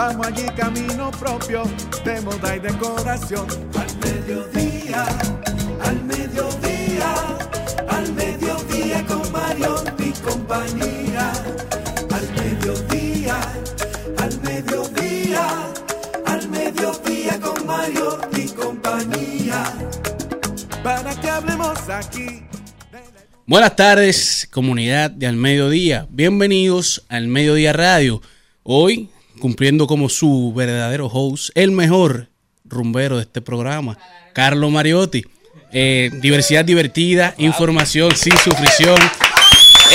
Vamos allí camino propio de moda y decoración. Al mediodía, al mediodía, al mediodía con Mario y compañía. Al mediodía, al mediodía, al mediodía con Mario y compañía para que hablemos aquí. Buenas tardes, comunidad de Al Mediodía. Bienvenidos al Mediodía Radio. Hoy, cumpliendo como su verdadero host, el mejor rumbero de este programa, Carlos Mariotti. Eh, diversidad divertida, información sin sufrición.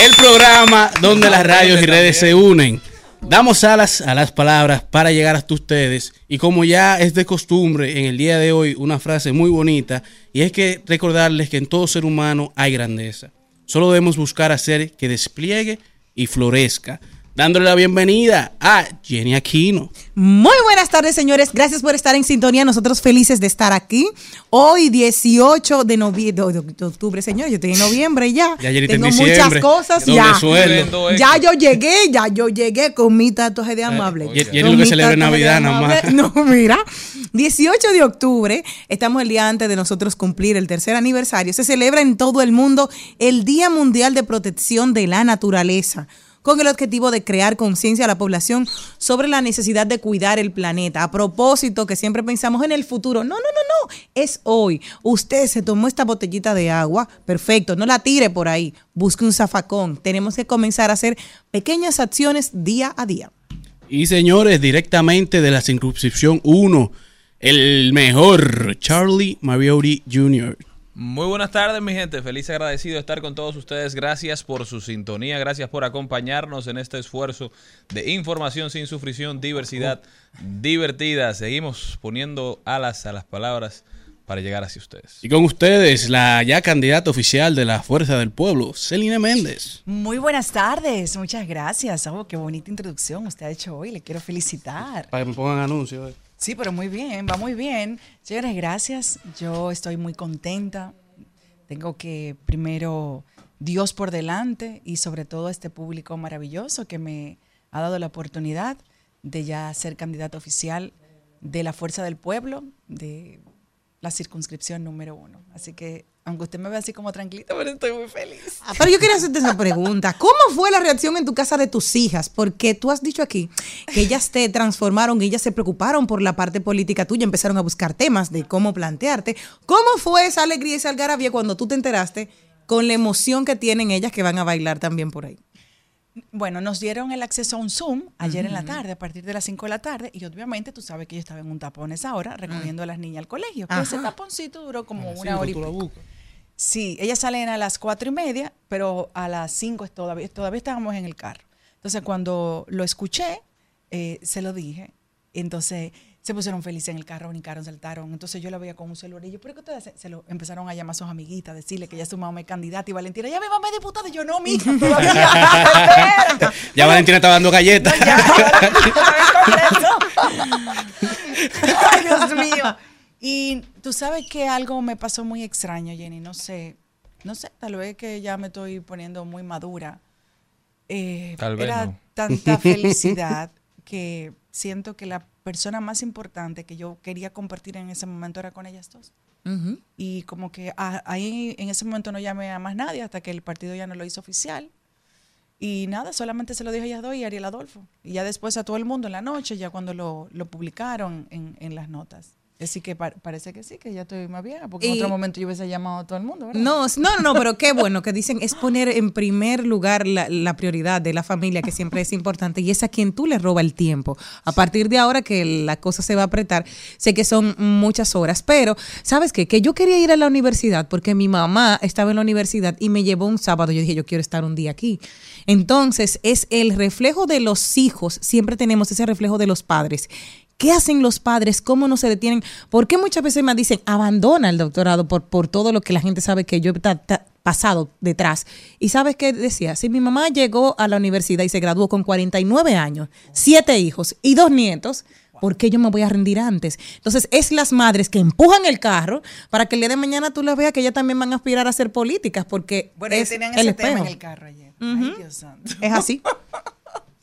El programa donde las radios y redes se unen. Damos alas a las palabras para llegar hasta ustedes y como ya es de costumbre en el día de hoy una frase muy bonita y es que recordarles que en todo ser humano hay grandeza. Solo debemos buscar hacer que despliegue y florezca. Dándole la bienvenida a Jenny Aquino. Muy buenas tardes, señores. Gracias por estar en sintonía. Nosotros felices de estar aquí. Hoy, 18 de, noviembre, de octubre, señor. Yo estoy en noviembre ya. Ya Jenny está en Tengo muchas cosas ya. Ya yo llegué, ya yo llegué con mi tatuaje de amable. y- y lo que celebra Navidad nada. No, mira. 18 de octubre, estamos el día antes de nosotros cumplir el tercer aniversario. Se celebra en todo el mundo el Día Mundial de Protección de la Naturaleza con el objetivo de crear conciencia a la población sobre la necesidad de cuidar el planeta. A propósito, que siempre pensamos en el futuro. No, no, no, no. Es hoy. Usted se tomó esta botellita de agua. Perfecto. No la tire por ahí. Busque un zafacón. Tenemos que comenzar a hacer pequeñas acciones día a día. Y señores, directamente de la circunscripción 1, el mejor Charlie Mariotti Jr. Muy buenas tardes, mi gente. Feliz y agradecido de estar con todos ustedes. Gracias por su sintonía, gracias por acompañarnos en este esfuerzo de información sin sufrición, diversidad divertida. Seguimos poniendo alas a las palabras para llegar hacia ustedes. Y con ustedes, la ya candidata oficial de la Fuerza del Pueblo, Celina Méndez. Muy buenas tardes, muchas gracias. Oh, qué bonita introducción usted ha hecho hoy, le quiero felicitar. Para que me pongan anuncios. eh. Sí, pero muy bien, va muy bien. Señores, gracias. Yo estoy muy contenta. Tengo que primero Dios por delante y sobre todo este público maravilloso que me ha dado la oportunidad de ya ser candidata oficial de la Fuerza del Pueblo, de la circunscripción número uno. Así que, aunque usted me ve así como tranquilita, pero estoy muy feliz. Ah, Pero yo quería hacerte esa pregunta. ¿Cómo fue la reacción en tu casa de tus hijas? Porque tú has dicho aquí que ellas te transformaron, que ellas se preocuparon por la parte política tuya, empezaron a buscar temas de cómo plantearte. ¿Cómo fue esa alegría y esa algarabía cuando tú te enteraste con la emoción que tienen ellas que van a bailar también por ahí? Bueno, nos dieron el acceso a un Zoom ayer en la tarde, a partir de las 5 de la tarde, y obviamente tú sabes que yo estaba en un tapón esa hora recogiendo a las niñas al colegio. Ese taponcito duró como una hora y pico. Sí, ellas salen a las cuatro y media, pero a las 5 todavía, todavía estábamos en el carro. Entonces, cuando lo escuché, eh, se lo dije. Entonces, se pusieron felices en el carro, brincaron, saltaron. Entonces, yo la veía con un celular y yo, ¿pero qué ustedes? Se lo empezaron a llamar a sus amiguitas, a decirle que ya su mamá es candidata y Valentina, ya mi mamá es diputada. Y yo, no, mija, todavía. espérate". Ya Valentina está dando galletas. Ya, Ay, Dios mío. Y tú sabes que algo me pasó muy extraño, Jenny, no sé, no sé, tal vez que ya me estoy poniendo muy madura. Eh, Tal vez era no. tanta felicidad que siento que la persona más importante que yo quería compartir en ese momento era con ellas dos. Y como que a- ahí en ese momento no llamé a más nadie hasta que el partido ya no lo hizo oficial. Y nada, solamente se lo dije a ellas dos y a Ariel Adolfo. Y ya después a todo el mundo en la noche, ya cuando lo, lo publicaron en, en las notas. Así que pa- parece que sí, que ya estoy más vieja, porque en otro momento yo hubiese llamado a todo el mundo, ¿verdad? No, no, no, no, pero qué bueno que dicen es poner en primer lugar la, la prioridad de la familia, que siempre es importante, y es a quien tú le roba el tiempo. A partir de ahora que la cosa se va a apretar, sé que son muchas horas, pero ¿sabes qué? Que yo quería ir a la universidad porque mi mamá estaba en la universidad y me llevó un sábado. Yo dije, yo quiero estar un día aquí. Entonces, es el reflejo de los hijos, siempre tenemos ese reflejo de los padres. ¿Qué hacen los padres? ¿Cómo no se detienen? ¿Por qué muchas veces me dicen abandona el doctorado por, por todo lo que la gente sabe que yo he pasado detrás? Y sabes qué decía, si mi mamá llegó a la universidad y se graduó con 49 años, siete hijos y dos nietos, ¿por qué yo me voy a rendir antes? Entonces, es las madres que empujan el carro para que el día de mañana tú las veas que ellas también van a aspirar a hacer políticas, porque Bueno, es tenían el ese tema espejo. en el carro ayer. Ay, Dios santo. Es así.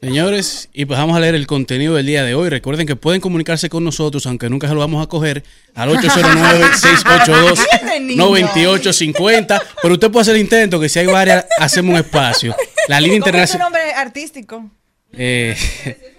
Señores, y pues vamos a leer el contenido del día de hoy. Recuerden que pueden comunicarse con nosotros, aunque nunca se lo vamos a coger, al 809-682-9850. Pero usted puede hacer el intento, que si hay varias, hacemos un espacio. La línea ¿Cómo es tu internacional... nombre artístico? Eh,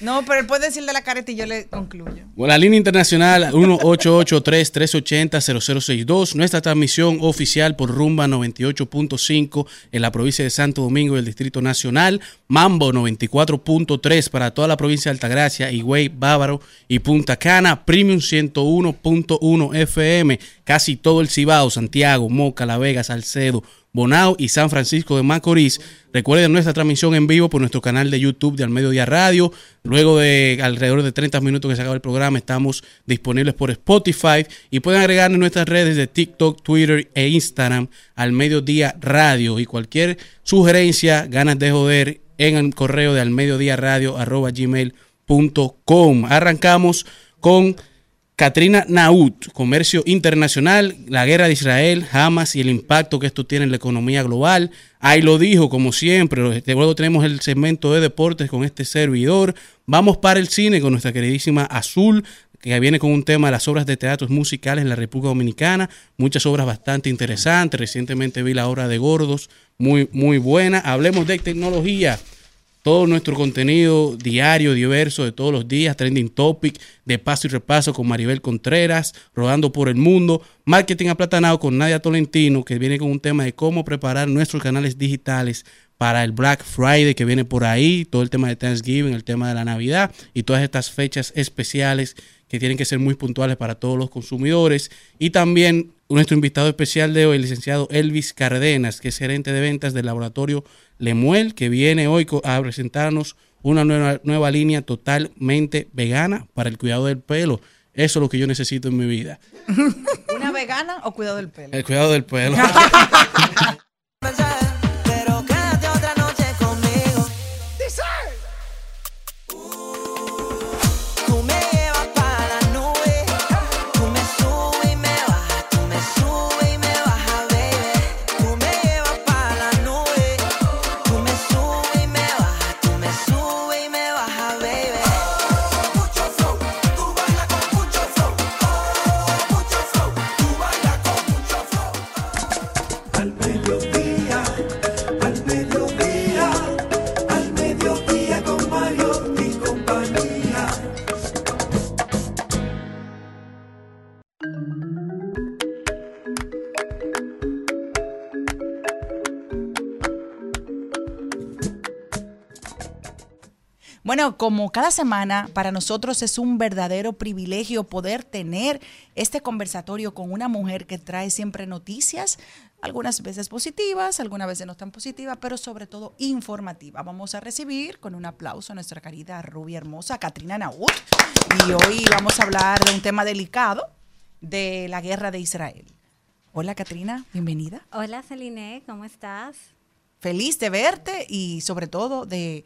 No, pero él puede decir de la careta y yo le concluyo. Bueno, la línea internacional 1-883-380-0062. Nuestra transmisión oficial por Rumba 98.5 en la provincia de Santo Domingo y el Distrito Nacional. Mambo 94.3 para toda la provincia de Altagracia, Higüey, Bávaro y Punta Cana. Premium 101.1 FM. Casi todo el Cibao, Santiago, Moca, La Vega, Salcedo, Bonao y San Francisco de Macorís. Recuerden nuestra transmisión en vivo por nuestro canal de YouTube de Al Mediodía Radio. Luego de alrededor de 30 minutos que se acaba el programa, estamos disponibles por Spotify y pueden agregar en nuestras redes de TikTok, Twitter e Instagram Al Mediodía Radio. Y cualquier sugerencia, ganas de joder, en el correo de almediodiaradio.gmail.com. Arrancamos con Katrina Naut, Comercio Internacional, la guerra de Israel, Hamas y el impacto que esto tiene en la economía global. Ahí lo dijo, como siempre. Luego tenemos el segmento de deportes con este servidor. Vamos para el cine con nuestra queridísima Azul, que viene con un tema de las obras de teatros musicales en la República Dominicana. Muchas obras bastante interesantes. Recientemente vi la obra de Gordos, muy, muy buena. Hablemos de tecnología todo nuestro contenido diario, diverso, de todos los días, trending topic, de paso y repaso con Maribel Contreras, rodando por el mundo, marketing aplatanado con Nadia Tolentino, que viene con un tema de cómo preparar nuestros canales digitales para el Black Friday que viene por ahí, todo el tema de Thanksgiving, el tema de la Navidad y todas estas fechas especiales que tienen que ser muy puntuales para todos los consumidores. Y también nuestro invitado especial de hoy, el licenciado Elvis Cardenas, que es gerente de ventas del laboratorio Lemuel, que viene hoy a presentarnos una nueva, nueva línea totalmente vegana para el cuidado del pelo. Eso es lo que yo necesito en mi vida. ¿Una vegana o cuidado del pelo? El cuidado del pelo. Bueno, como cada semana, para nosotros es un verdadero privilegio poder tener este conversatorio con una mujer que trae siempre noticias, algunas veces positivas, algunas veces no tan positivas, pero sobre todo informativas. Vamos a recibir con un aplauso a nuestra querida rubia hermosa, Katrina Naut. Y hoy vamos a hablar de un tema delicado, de la guerra de Israel. Hola, Katrina, bienvenida. Hola Celine, ¿cómo estás? Feliz de verte y sobre todo de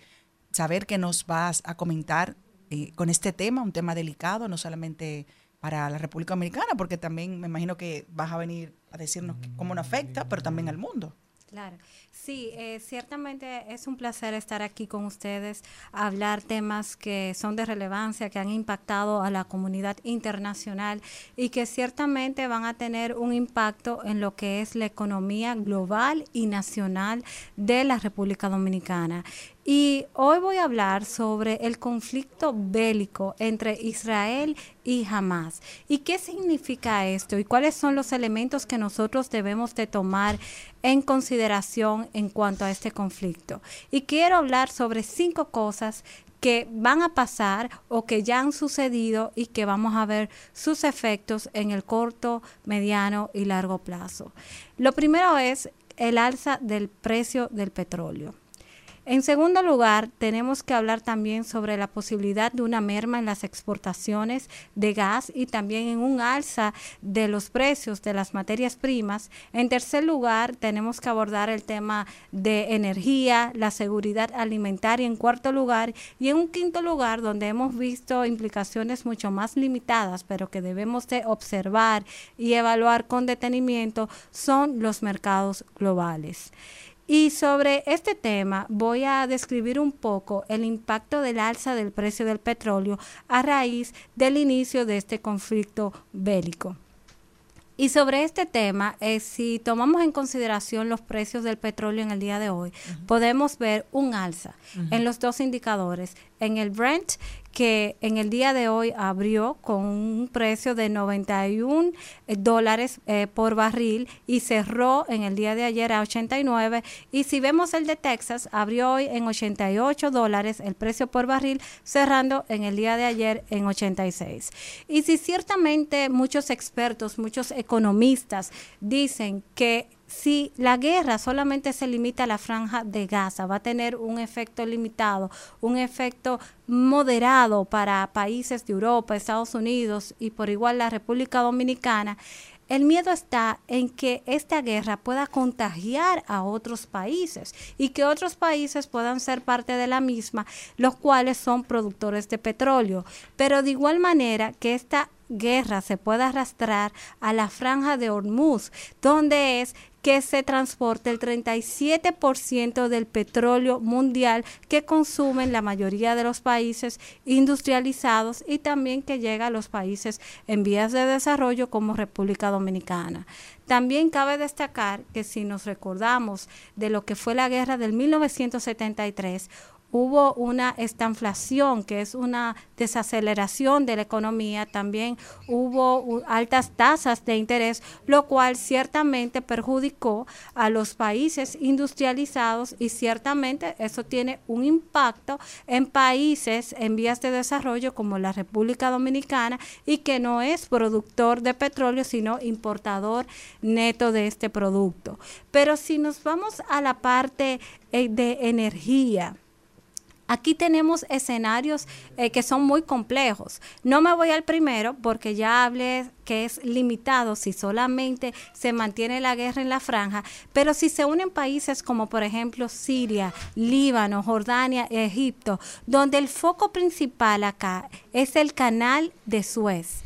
saber que nos vas a comentar eh, con este tema, un tema delicado, no solamente para la República Dominicana, porque también me imagino que vas a venir a decirnos cómo nos afecta, pero también al mundo. Claro, sí, eh, ciertamente es un placer estar aquí con ustedes, hablar temas que son de relevancia, que han impactado a la comunidad internacional y que ciertamente van a tener un impacto en lo que es la economía global y nacional de la República Dominicana. Y hoy voy a hablar sobre el conflicto bélico entre Israel y Hamas. ¿Y qué significa esto? ¿Y cuáles son los elementos que nosotros debemos de tomar en consideración en cuanto a este conflicto? Y quiero hablar sobre cinco cosas que van a pasar o que ya han sucedido y que vamos a ver sus efectos en el corto, mediano y largo plazo. Lo primero es el alza del precio del petróleo. En segundo lugar, tenemos que hablar también sobre la posibilidad de una merma en las exportaciones de gas y también en un alza de los precios de las materias primas. En tercer lugar, tenemos que abordar el tema de energía, la seguridad alimentaria en cuarto lugar y en un quinto lugar donde hemos visto implicaciones mucho más limitadas, pero que debemos de observar y evaluar con detenimiento, son los mercados globales. Y sobre este tema voy a describir un poco el impacto del alza del precio del petróleo a raíz del inicio de este conflicto bélico. Y sobre este tema, eh, si tomamos en consideración los precios del petróleo en el día de hoy, podemos ver un alza en los dos indicadores. En el Brent, que en el día de hoy abrió con un precio de 91 dólares eh, por barril y cerró en el día de ayer a 89. Y si vemos el de Texas, abrió hoy en 88 dólares el precio por barril, cerrando en el día de ayer en 86. Y si ciertamente muchos expertos, muchos economistas dicen que si la guerra solamente se limita a la franja de Gaza, va a tener un efecto limitado, un efecto moderado para países de Europa, Estados Unidos y por igual la República Dominicana. El miedo está en que esta guerra pueda contagiar a otros países y que otros países puedan ser parte de la misma, los cuales son productores de petróleo. Pero de igual manera que esta guerra se pueda arrastrar a la franja de Hormuz, donde es que se transporte el 37% del petróleo mundial que consumen la mayoría de los países industrializados y también que llega a los países en vías de desarrollo como República Dominicana. También cabe destacar que si nos recordamos de lo que fue la guerra del 1973, hubo una estanflación, que es una desaceleración de la economía, también hubo altas tasas de interés, lo cual ciertamente perjudicó a los países industrializados y ciertamente eso tiene un impacto en países en vías de desarrollo como la República Dominicana y que no es productor de petróleo, sino importador neto de este producto. Pero si nos vamos a la parte eh, de energía, Aquí tenemos escenarios eh, que son muy complejos. No me voy al primero porque ya hablé que es limitado si solamente se mantiene la guerra en la franja, pero si se unen países como por ejemplo Siria, Líbano, Jordania, Egipto, donde el foco principal acá es el canal de Suez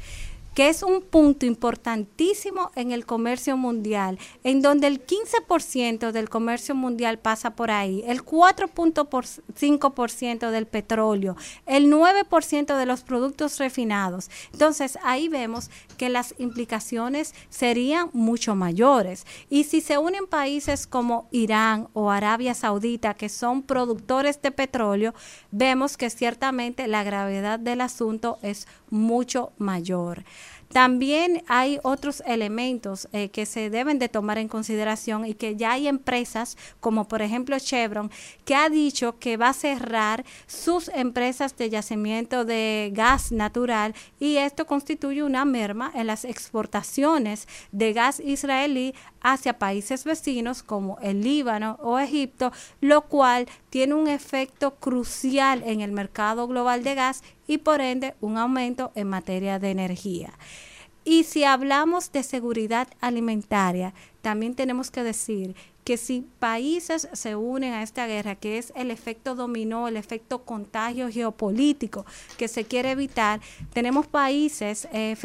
que es un punto importantísimo en el comercio mundial, en donde el 15% del comercio mundial pasa por ahí, el 4.5% del petróleo, el 9% de los productos refinados. Entonces ahí vemos que las implicaciones serían mucho mayores. Y si se unen países como Irán o Arabia Saudita, que son productores de petróleo, vemos que ciertamente la gravedad del asunto es mucho mayor. También hay otros elementos eh, que se deben de tomar en consideración y que ya hay empresas como por ejemplo Chevron que ha dicho que va a cerrar sus empresas de yacimiento de gas natural y esto constituye una merma en las exportaciones de gas israelí hacia países vecinos como el Líbano o Egipto, lo cual tiene un efecto crucial en el mercado global de gas y por ende un aumento en materia de energía. Y si hablamos de seguridad alimentaria, también tenemos que decir que si países se unen a esta guerra, que es el efecto dominó, el efecto contagio geopolítico que se quiere evitar, tenemos países eh,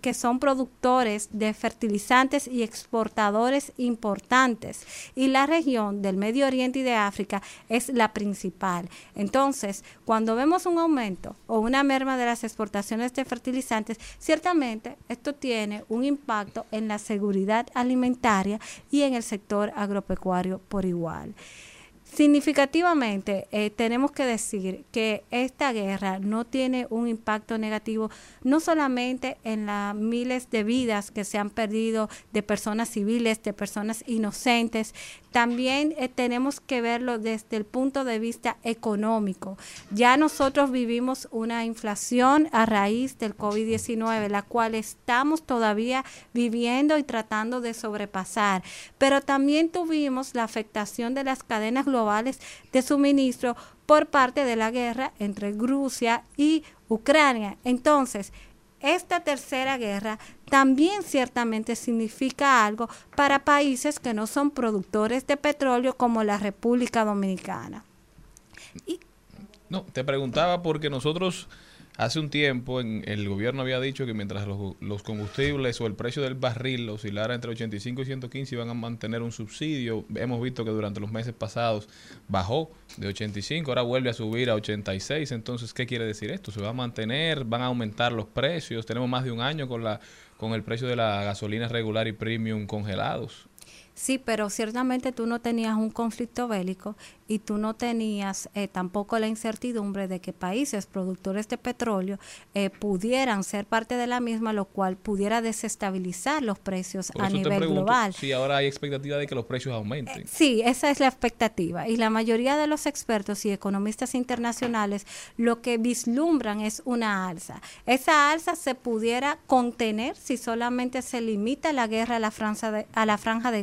que son productores de fertilizantes y exportadores importantes. Y la región del Medio Oriente y de África es la principal. Entonces, cuando vemos un aumento o una merma de las exportaciones de fertilizantes, ciertamente esto tiene un impacto en la seguridad alimentaria y en el sector agropecuario por igual. Significativamente, eh, tenemos que decir que esta guerra no tiene un impacto negativo, no solamente en las miles de vidas que se han perdido de personas civiles, de personas inocentes, también eh, tenemos que verlo desde el punto de vista económico. Ya nosotros vivimos una inflación a raíz del COVID-19, la cual estamos todavía viviendo y tratando de sobrepasar. Pero también tuvimos la afectación de las cadenas globales de suministro por parte de la guerra entre Rusia y Ucrania. Entonces, esta tercera guerra también ciertamente significa algo para países que no son productores de petróleo como la República Dominicana. No, te preguntaba porque nosotros hace un tiempo en, el gobierno había dicho que mientras los, los combustibles o el precio del barril oscilara entre 85 y 115 iban a mantener un subsidio. Hemos visto que durante los meses pasados bajó de 85, ahora vuelve a subir a 86. Entonces, ¿qué quiere decir esto? ¿Se va a mantener? ¿Van a aumentar los precios? Tenemos más de un año con la con el precio de la gasolina regular y premium congelados. Sí, pero ciertamente tú no tenías un conflicto bélico y tú no tenías eh, tampoco la incertidumbre de que países productores de petróleo eh, pudieran ser parte de la misma, lo cual pudiera desestabilizar los precios Por a nivel pregunto global. si ahora hay expectativa de que los precios aumenten. Sí, esa es la expectativa. Y la mayoría de los expertos y economistas internacionales lo que vislumbran es una alza. Esa alza se pudiera contener si solamente se limita la guerra a la franja de, a la franja de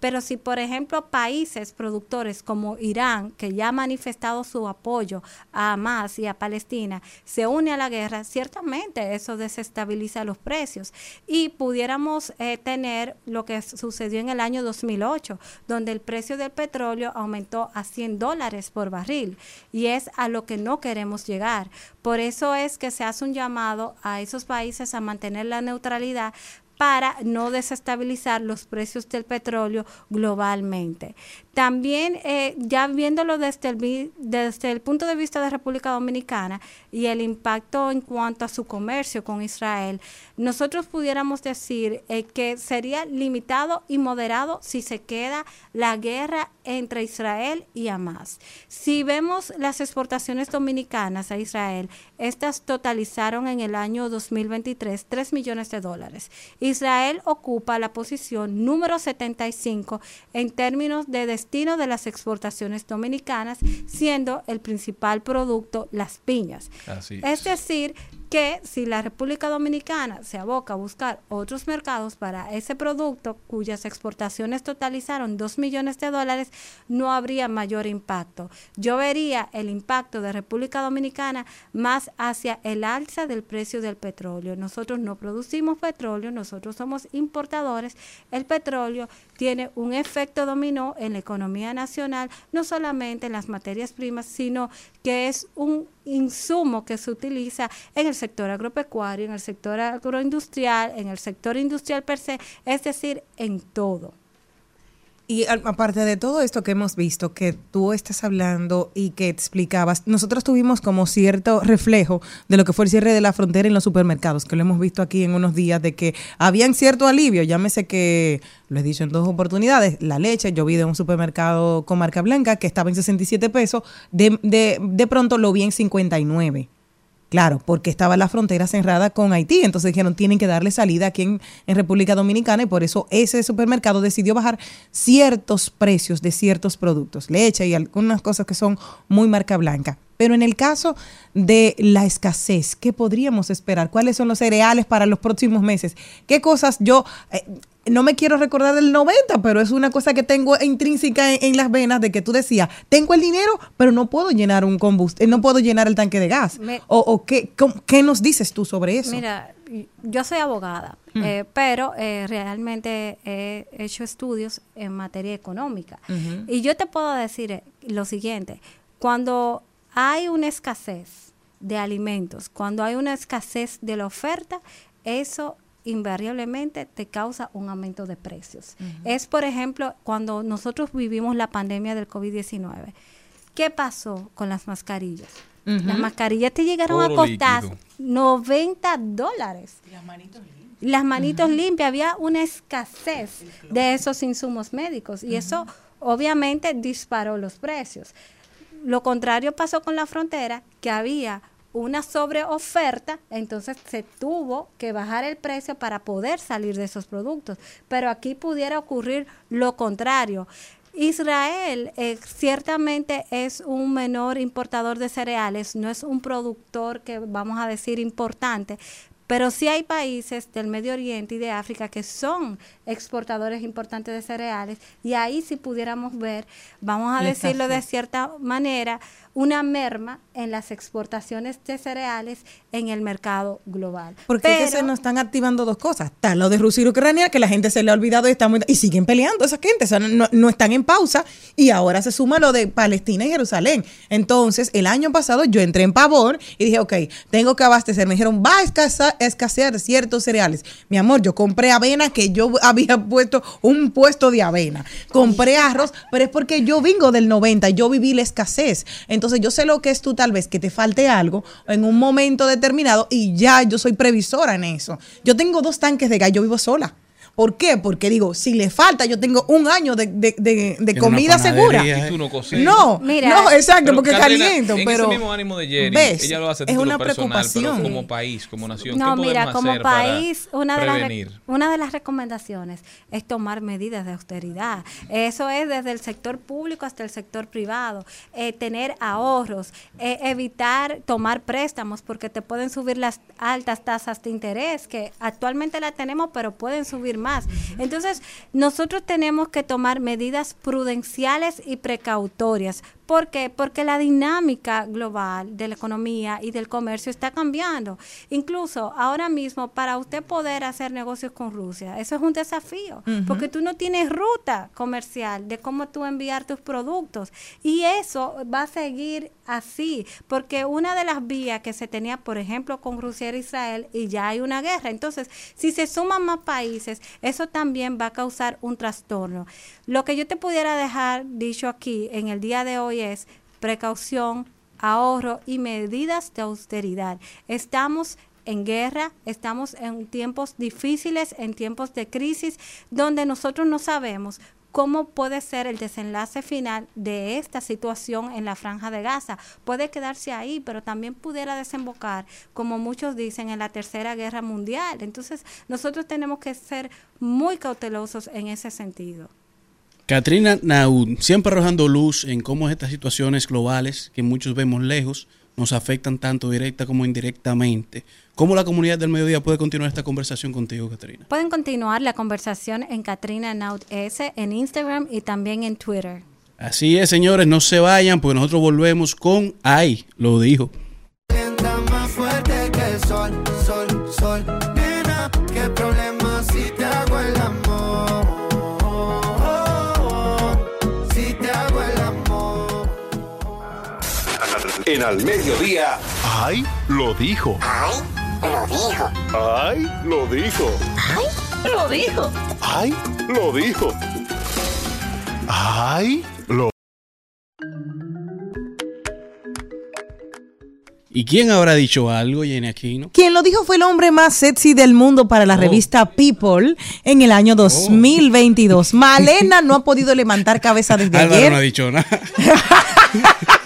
Pero si, por ejemplo, países productores como Irán, que ya ha manifestado su apoyo a Hamas y a Palestina, se une a la guerra, ciertamente eso desestabiliza los precios. Y pudiéramos eh, tener lo que sucedió en el año 2008, donde el precio del petróleo aumentó a 100 dólares por barril. Y es a lo que no queremos llegar. Por eso es que se hace un llamado a esos países a mantener la neutralidad para no desestabilizar los precios del petróleo globalmente. También, eh, ya viéndolo desde el, desde el punto de vista de República Dominicana y el impacto en cuanto a su comercio con Israel, nosotros pudiéramos decir eh, que sería limitado y moderado si se queda la guerra entre Israel y Hamas. Si vemos las exportaciones dominicanas a Israel, estas totalizaron en el año 2023 3 millones de dólares. Israel ocupa la posición número 75 en términos de destino de las exportaciones dominicanas, siendo el principal producto las piñas. Así Es decir, que si la República Dominicana se aboca a buscar otros mercados para ese producto cuyas exportaciones totalizaron 2 millones de dólares, no habría mayor impacto. Yo vería el impacto de República Dominicana más hacia el alza del precio del petróleo. Nosotros no producimos petróleo, nosotros somos importadores. El petróleo tiene un efecto dominó en la economía nacional, no solamente en las materias primas, sino que es un insumo que se utiliza en el sector agropecuario, en el sector agroindustrial, en el sector industrial per se, es decir, en todo. Y aparte de todo esto que hemos visto, que tú estás hablando y que explicabas, nosotros tuvimos como cierto reflejo de lo que fue el cierre de la frontera en los supermercados, que lo hemos visto aquí en unos días, de que habían cierto alivio, llámese que, lo he dicho en dos oportunidades, la leche, yo vi de un supermercado con marca blanca que estaba en 67 pesos, de, de, de pronto lo vi en 59. Claro, porque estaba la frontera cerrada con Haití, entonces dijeron tienen que darle salida aquí en, en República Dominicana y por eso ese supermercado decidió bajar ciertos precios de ciertos productos, leche y algunas cosas que son muy marca blanca. Pero en el caso de la escasez, ¿qué podríamos esperar? ¿Cuáles son los cereales para los próximos meses? ¿Qué cosas yo... eh, no me quiero recordar del 90, pero es una cosa que tengo intrínseca en, en las venas de que tú decías, tengo el dinero, pero no puedo llenar un combustible, no puedo llenar el tanque de gas. Me- o o ¿qué, ¿Qué nos dices tú sobre eso? Mira, yo soy abogada, eh, pero eh, realmente he hecho estudios en materia económica. Y yo te puedo decir eh, lo siguiente, cuando hay una escasez de alimentos, cuando hay una escasez de la oferta, eso invariablemente te causa un aumento de precios. Es, por ejemplo, cuando nosotros vivimos la pandemia del COVID-19. ¿Qué pasó con las mascarillas? Las mascarillas te llegaron a costar líquido. 90 dólares. Las manitos limpias, había una escasez de esos insumos médicos y eso obviamente disparó los precios. Lo contrario pasó con la frontera, que había una sobreoferta, entonces se tuvo que bajar el precio para poder salir de esos productos. Pero aquí pudiera ocurrir lo contrario. Israel eh, ciertamente es un menor importador de cereales, no es un productor que vamos a decir importante, pero sí hay países del Medio Oriente y de África que son exportadores importantes de cereales y ahí si pudiéramos ver, vamos a decirlo de cierta manera, una merma en las exportaciones de cereales en el mercado global. Porque es que se nos están activando dos cosas. Está lo de Rusia y Ucrania, que la gente se le ha olvidado y, está muy- y siguen peleando esa gente. O sea, no, no están en pausa. Y ahora se suma lo de Palestina y Jerusalén. Entonces, el año pasado yo entré en pavor y dije, ok, tengo que abastecer. Me dijeron, va a escasear ciertos cereales. Mi amor, yo compré avena, que yo había puesto un puesto de avena. Compré arroz, pero es porque yo vengo del 90, yo viví la escasez. Entonces, yo sé lo que es tú tal vez que te falte algo en un momento determinado y ya yo soy previsora en eso. Yo tengo dos tanques de gas, yo vivo sola. ¿Por qué? Porque digo, si le falta, yo tengo un año de, de- de- comida segura. eh. Y tú no cocinas. No, Mira, no, exacto, Pero, porque Catrina, caliento, en pero ese mismo ánimo de Jerry, ¿ves? ella lo hace a es una personal, preocupación. pero como país, como nación, No, ¿qué mira, como hacer para país, una de, las, una de las recomendaciones es tomar medidas de austeridad. Eso es desde el sector público hasta el sector privado. Eh, tener ahorros, eh, evitar tomar préstamos porque te pueden subir las altas tasas de interés, que actualmente la tenemos, pero pueden subir más. Entonces, nosotros tenemos que tomar medidas prudenciales y precautorias. ¿Por qué? Porque la dinámica global de la economía y del comercio está cambiando. Incluso ahora mismo, para usted poder hacer negocios con Rusia, eso es un desafío, porque tú no tienes ruta comercial de cómo tú enviar tus productos. Y eso va a seguir así, porque una de las vías que se tenía, por ejemplo, con Rusia era Israel, y ya hay una guerra. Entonces, si se suman más países, eso también va a causar un trastorno. Lo que yo te pudiera dejar dicho aquí en el día de hoy es precaución, ahorro y medidas de austeridad. Estamos en guerra, estamos en tiempos difíciles, en tiempos de crisis, donde nosotros no sabemos cómo puede ser el desenlace final de esta situación en la franja de Gaza. Puede quedarse ahí, pero también pudiera desembocar, como muchos dicen, en la tercera guerra mundial. Entonces, nosotros tenemos que ser muy cautelosos en ese sentido. Katrina Naud, siempre arrojando luz en cómo estas situaciones globales que muchos vemos lejos nos afectan tanto directa como indirectamente. ¿Cómo la comunidad del mediodía puede continuar esta conversación contigo, Katrina? Pueden continuar la conversación en Katrina Naut S en Instagram y también en Twitter. Así es, señores, no se vayan, porque nosotros volvemos con Ay, lo dijo. Más fuerte que el sol, sol, sol. Nena, qué problema En al mediodía. ¡Ay! Lo dijo. ¡Ay! Lo dijo. ¡Ay! Lo dijo. ¡Ay! Lo dijo. ¡Ay! Lo dijo. ¡Ay! Lo ¿Y quién habrá dicho algo, Jenny Aquino? Quien lo dijo fue el hombre más sexy del mundo para la Oh. revista People en el año 2022. Malena no ha podido levantar cabeza desde Álvaro ayer. no ha dicho nada.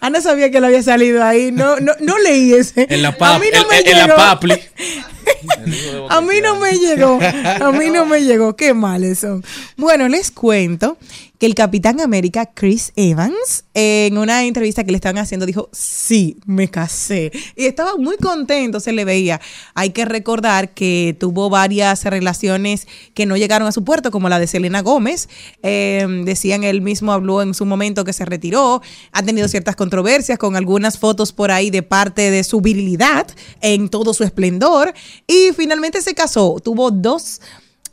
Ana sabía que lo había salido ahí. No, no, no leí ese. En la, A pap, mí no en- me en- en la papli. A mí no me llegó. A mí no me llegó. Qué males son. Bueno, les cuento que el Capitán América Chris Evans, en una entrevista que le estaban haciendo, dijo, sí, me casé. Y estaba muy contento, se le veía. Hay que recordar que tuvo varias relaciones que no llegaron a su puerto, como la de Selena Gómez. Eh, decían, él mismo habló en su momento que se retiró. Ha tenido ciertas controversias con algunas fotos por ahí de parte de su virilidad en todo su esplendor. Y finalmente se casó. Tuvo dos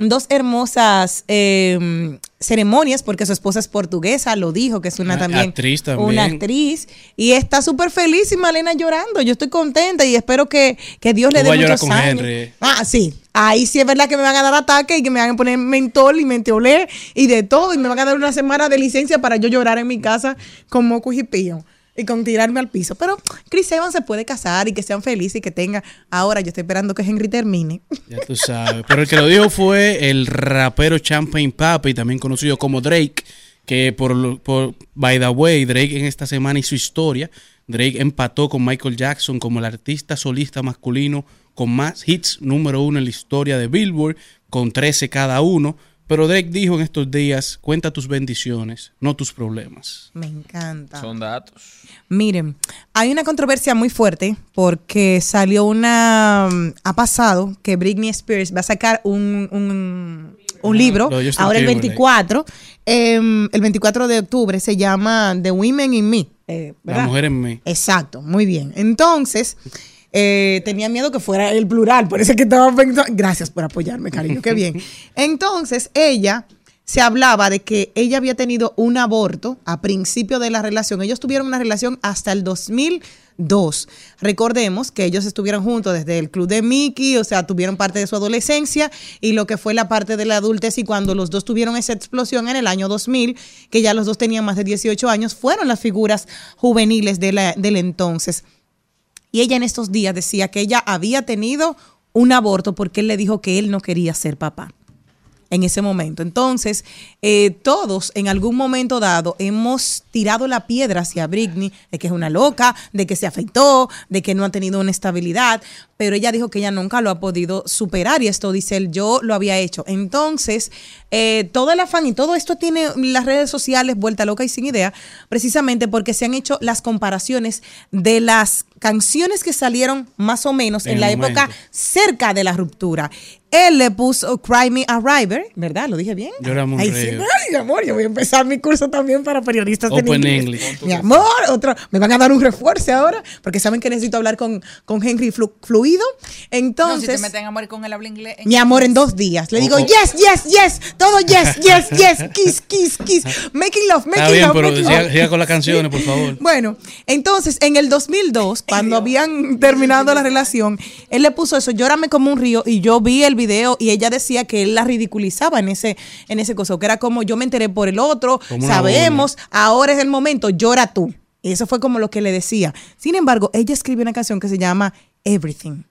dos hermosas eh, ceremonias, porque su esposa es portuguesa, lo dijo, que es una Ah, también, actriz también. una actriz, y está súper feliz y Malena llorando. Yo estoy contenta y espero que, que Dios le dé muchos con años. Henry. Ah, sí. Ahí sí es verdad que me van a dar ataque y que me van a poner mentol y menteolé y de todo, y me van a dar una semana de licencia para yo llorar en mi casa con moco y pío y con tirarme al piso. Pero Chris Evans se puede casar y que sean felices y que tenga. Ahora yo estoy esperando que Henry termine. Ya tú sabes. Pero el que lo dijo fue el rapero Champagne Papi, también conocido como Drake, que por, por by the way, Drake en esta semana hizo historia. Drake empató con Michael Jackson como el artista solista masculino con más hits número uno en la historia de Billboard, con 13 cada uno. Pero Drake dijo en estos días, cuenta tus bendiciones, no tus problemas. Me encanta. Son datos. Miren, hay una controversia muy fuerte porque salió una... mm, Ha pasado que Britney Spears va a sacar un, un, un libro, ahora el Timberlake. 24, em, el 24 de octubre, se llama The Women in Me. eh, La mujer en mí. Exacto, muy bien. Entonces, eh, tenía miedo que fuera el plural, por eso es que estaba pensando. Gracias por apoyarme, cariño, qué bien. Entonces, ella se hablaba de que ella había tenido un aborto a principio de la relación. Ellos tuvieron una relación hasta el 2002. Recordemos que ellos estuvieron juntos desde el club de Mickey, o sea, tuvieron parte de su adolescencia y lo que fue la parte de la adultez y cuando los dos tuvieron esa explosión en el año 2000, que ya los dos tenían más de 18 años, fueron las figuras juveniles de la- del entonces. Y ella en estos días decía que ella había tenido un aborto porque él le dijo que él no quería ser papá en ese momento. Entonces, eh, todos en algún momento dado hemos tirado la piedra hacia Britney de que es una loca, de que se afeitó, de que no ha tenido una estabilidad, pero ella dijo que ella nunca lo ha podido superar y esto dice él, yo lo había hecho. Entonces, eh, todo el afán y todo esto tiene las redes sociales vuelta loca y sin idea, precisamente porque se han hecho las comparaciones de las canciones que salieron más o menos en, En la época cerca de la ruptura. Él le puso Cry Me a River, ¿verdad? ¿Lo dije bien? Llorame un Ay, sí. Ay, mi amor, yo voy a empezar mi curso también para periodistas en Open inglés. English. Mi amor, otro, me van a dar un refuerzo ahora, porque saben que necesito hablar con, con Henry flu- Fluido. no, si te Entonces, meten a morir con el habla inglés. mi amor, en dos días. Le digo, Oh, oh. yes, yes, yes, todo yes, yes, yes, kiss, kiss, kiss, making love, making Está bien, love, pero making siga, love. siga con las canciones, por favor. Bueno, entonces en el 2002, cuando habían terminado la relación, él le puso eso, llórame como un río, y yo vi el video y ella decía que él la ridiculizaba en ese, en ese coso, que era como yo me enteré por el otro, Como sabemos, ahora es el momento, llora tú. Y eso fue como lo que le decía. Sin embargo, ella escribió una canción que se llama Everything.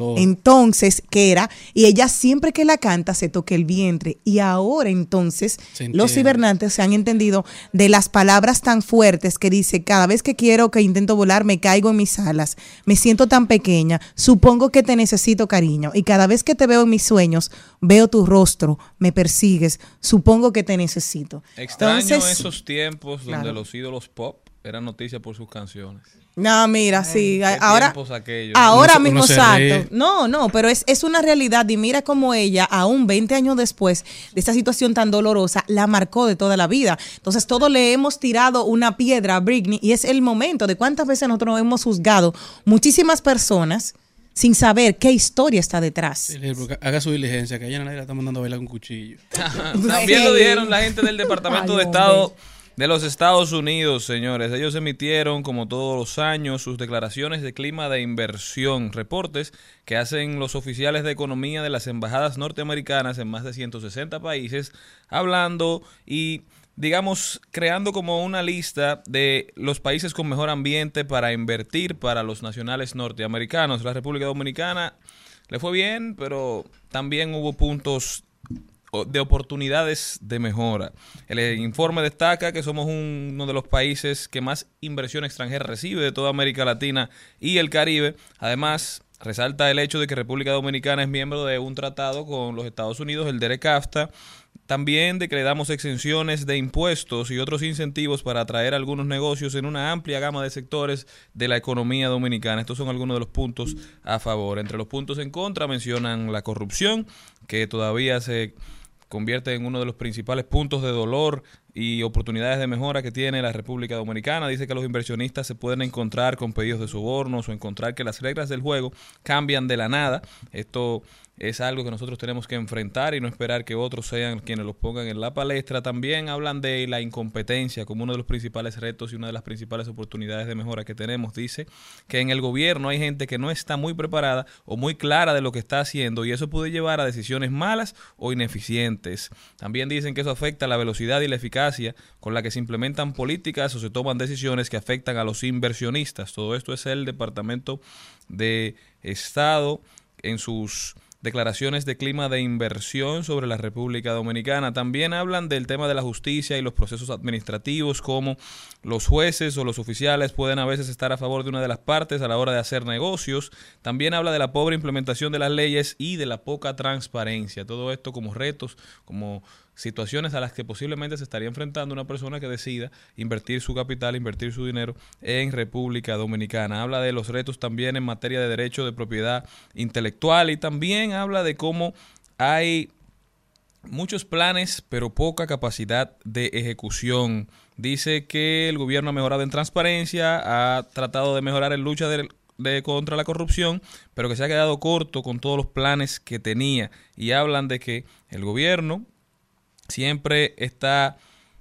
Todo. Entonces, ¿qué era? Y ella siempre que la canta se toca el vientre. Y ahora entonces los cibernantes se han entendido de las palabras tan fuertes que dice, cada vez que quiero que intento volar me caigo en mis alas, me siento tan pequeña, supongo que te necesito cariño. Y cada vez que te veo en mis sueños, veo tu rostro, me persigues, supongo que te necesito. Extraño Entonces, esos tiempos donde Claro. los ídolos pop eran noticia por sus canciones. No, mira, sí. ahora, aquellos. ahora se- mismo exacto. No, no, pero es, es una realidad. Y mira cómo ella, aún 20 años después de esta situación tan dolorosa, la marcó de toda la vida. Entonces, todos le hemos tirado una piedra a Britney y es el momento de cuántas veces nosotros hemos juzgado muchísimas personas sin saber qué historia está detrás. Haga su diligencia, que a ella nadie la está mandando a bailar con cuchillo. También lo dijeron la gente del Departamento Ay, de hombre. De los Estados Unidos, señores. Ellos emitieron, como todos los años, sus declaraciones de clima de inversión, reportes que hacen los oficiales de economía de las embajadas norteamericanas en más de 160 países, hablando y digamos, creando como una lista de los países con mejor ambiente para invertir para los nacionales norteamericanos. La República Dominicana le fue bien, pero también hubo puntos de oportunidades de mejora. El informe destaca que somos un- uno de los países que más inversión extranjera recibe de toda América Latina y el Caribe. Además, resalta el hecho de que República Dominicana es miembro de un tratado con los Estados Unidos, el DERECAFTA, también de que le damos exenciones de impuestos y otros incentivos para atraer algunos negocios en una amplia gama de sectores de la economía dominicana. Estos son algunos de los puntos a favor. Entre los puntos en contra mencionan la corrupción, que todavía se convierte en uno de los principales puntos de dolor y oportunidades de mejora que tiene la República Dominicana. Dice que los inversionistas se pueden encontrar con pedidos de sobornos o encontrar que las reglas del juego cambian de la nada. Esto es algo que nosotros tenemos que enfrentar y no esperar que otros sean quienes los pongan en la palestra. También hablan de la incompetencia como uno de los principales retos y una de las principales oportunidades de mejora que tenemos. Dice que en el gobierno hay gente que no está muy preparada o muy clara de lo que está haciendo y eso puede llevar a decisiones malas o ineficientes. También dicen que eso afecta la velocidad y la eficacia con la que se implementan políticas o se toman decisiones que afectan a los inversionistas. Todo esto es el Departamento de Estado en sus declaraciones de clima de inversión sobre la República Dominicana. También hablan del tema de la justicia y los procesos administrativos, como los jueces o los oficiales pueden a veces estar a favor de una de las partes a la hora de hacer negocios. También habla de la pobre implementación de las leyes y de la poca transparencia. Todo esto como retos, como situaciones a las que posiblemente se estaría enfrentando una persona que decida invertir su capital, invertir su dinero en República Dominicana. Habla de los retos también en materia de derecho de propiedad intelectual y también habla de cómo hay muchos planes pero poca capacidad de ejecución. Dice que el gobierno ha mejorado en transparencia, ha tratado de mejorar en lucha de contra la corrupción, pero que se ha quedado corto con todos los planes que tenía. Y hablan de que el gobierno siempre está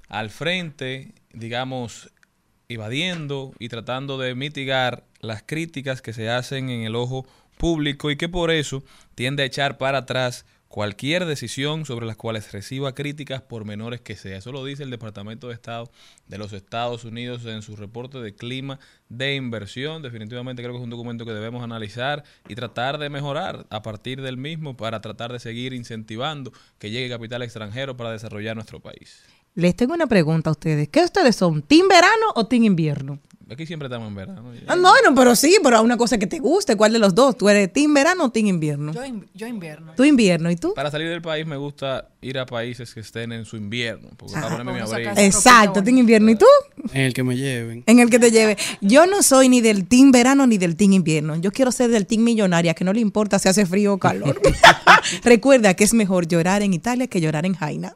al frente, digamos, evadiendo y tratando de mitigar las críticas que se hacen en el ojo público y que por eso tiende a echar para atrás cualquier decisión sobre las cuales reciba críticas por menores que sea. Eso lo dice el Departamento de Estado de los Estados Unidos en su reporte de clima de inversión. Definitivamente creo que es un documento que debemos analizar y tratar de mejorar a partir del mismo para tratar de seguir incentivando que llegue capital extranjero para desarrollar nuestro país. Les tengo una pregunta a ustedes. ¿Qué ustedes son? ¿Team verano o team invierno? Aquí siempre estamos en verano. Ah, no, no, pero sí, pero una cosa que te guste. ¿Cuál de los dos? ¿Tú eres team verano o team invierno? Yo, in- yo invierno. Tú invierno, ¿y tú? Para salir del país me gusta ir a países que estén en su invierno, porque para ponerme mi abrigo. Exacto, team invierno. ¿Y tú? En el que me lleven. En el que te lleve. Yo no soy ni del team verano ni del team invierno. Yo quiero ser del team millonaria, que no le importa si hace frío o calor. Recuerda que es mejor llorar en Italia que llorar en Jaina.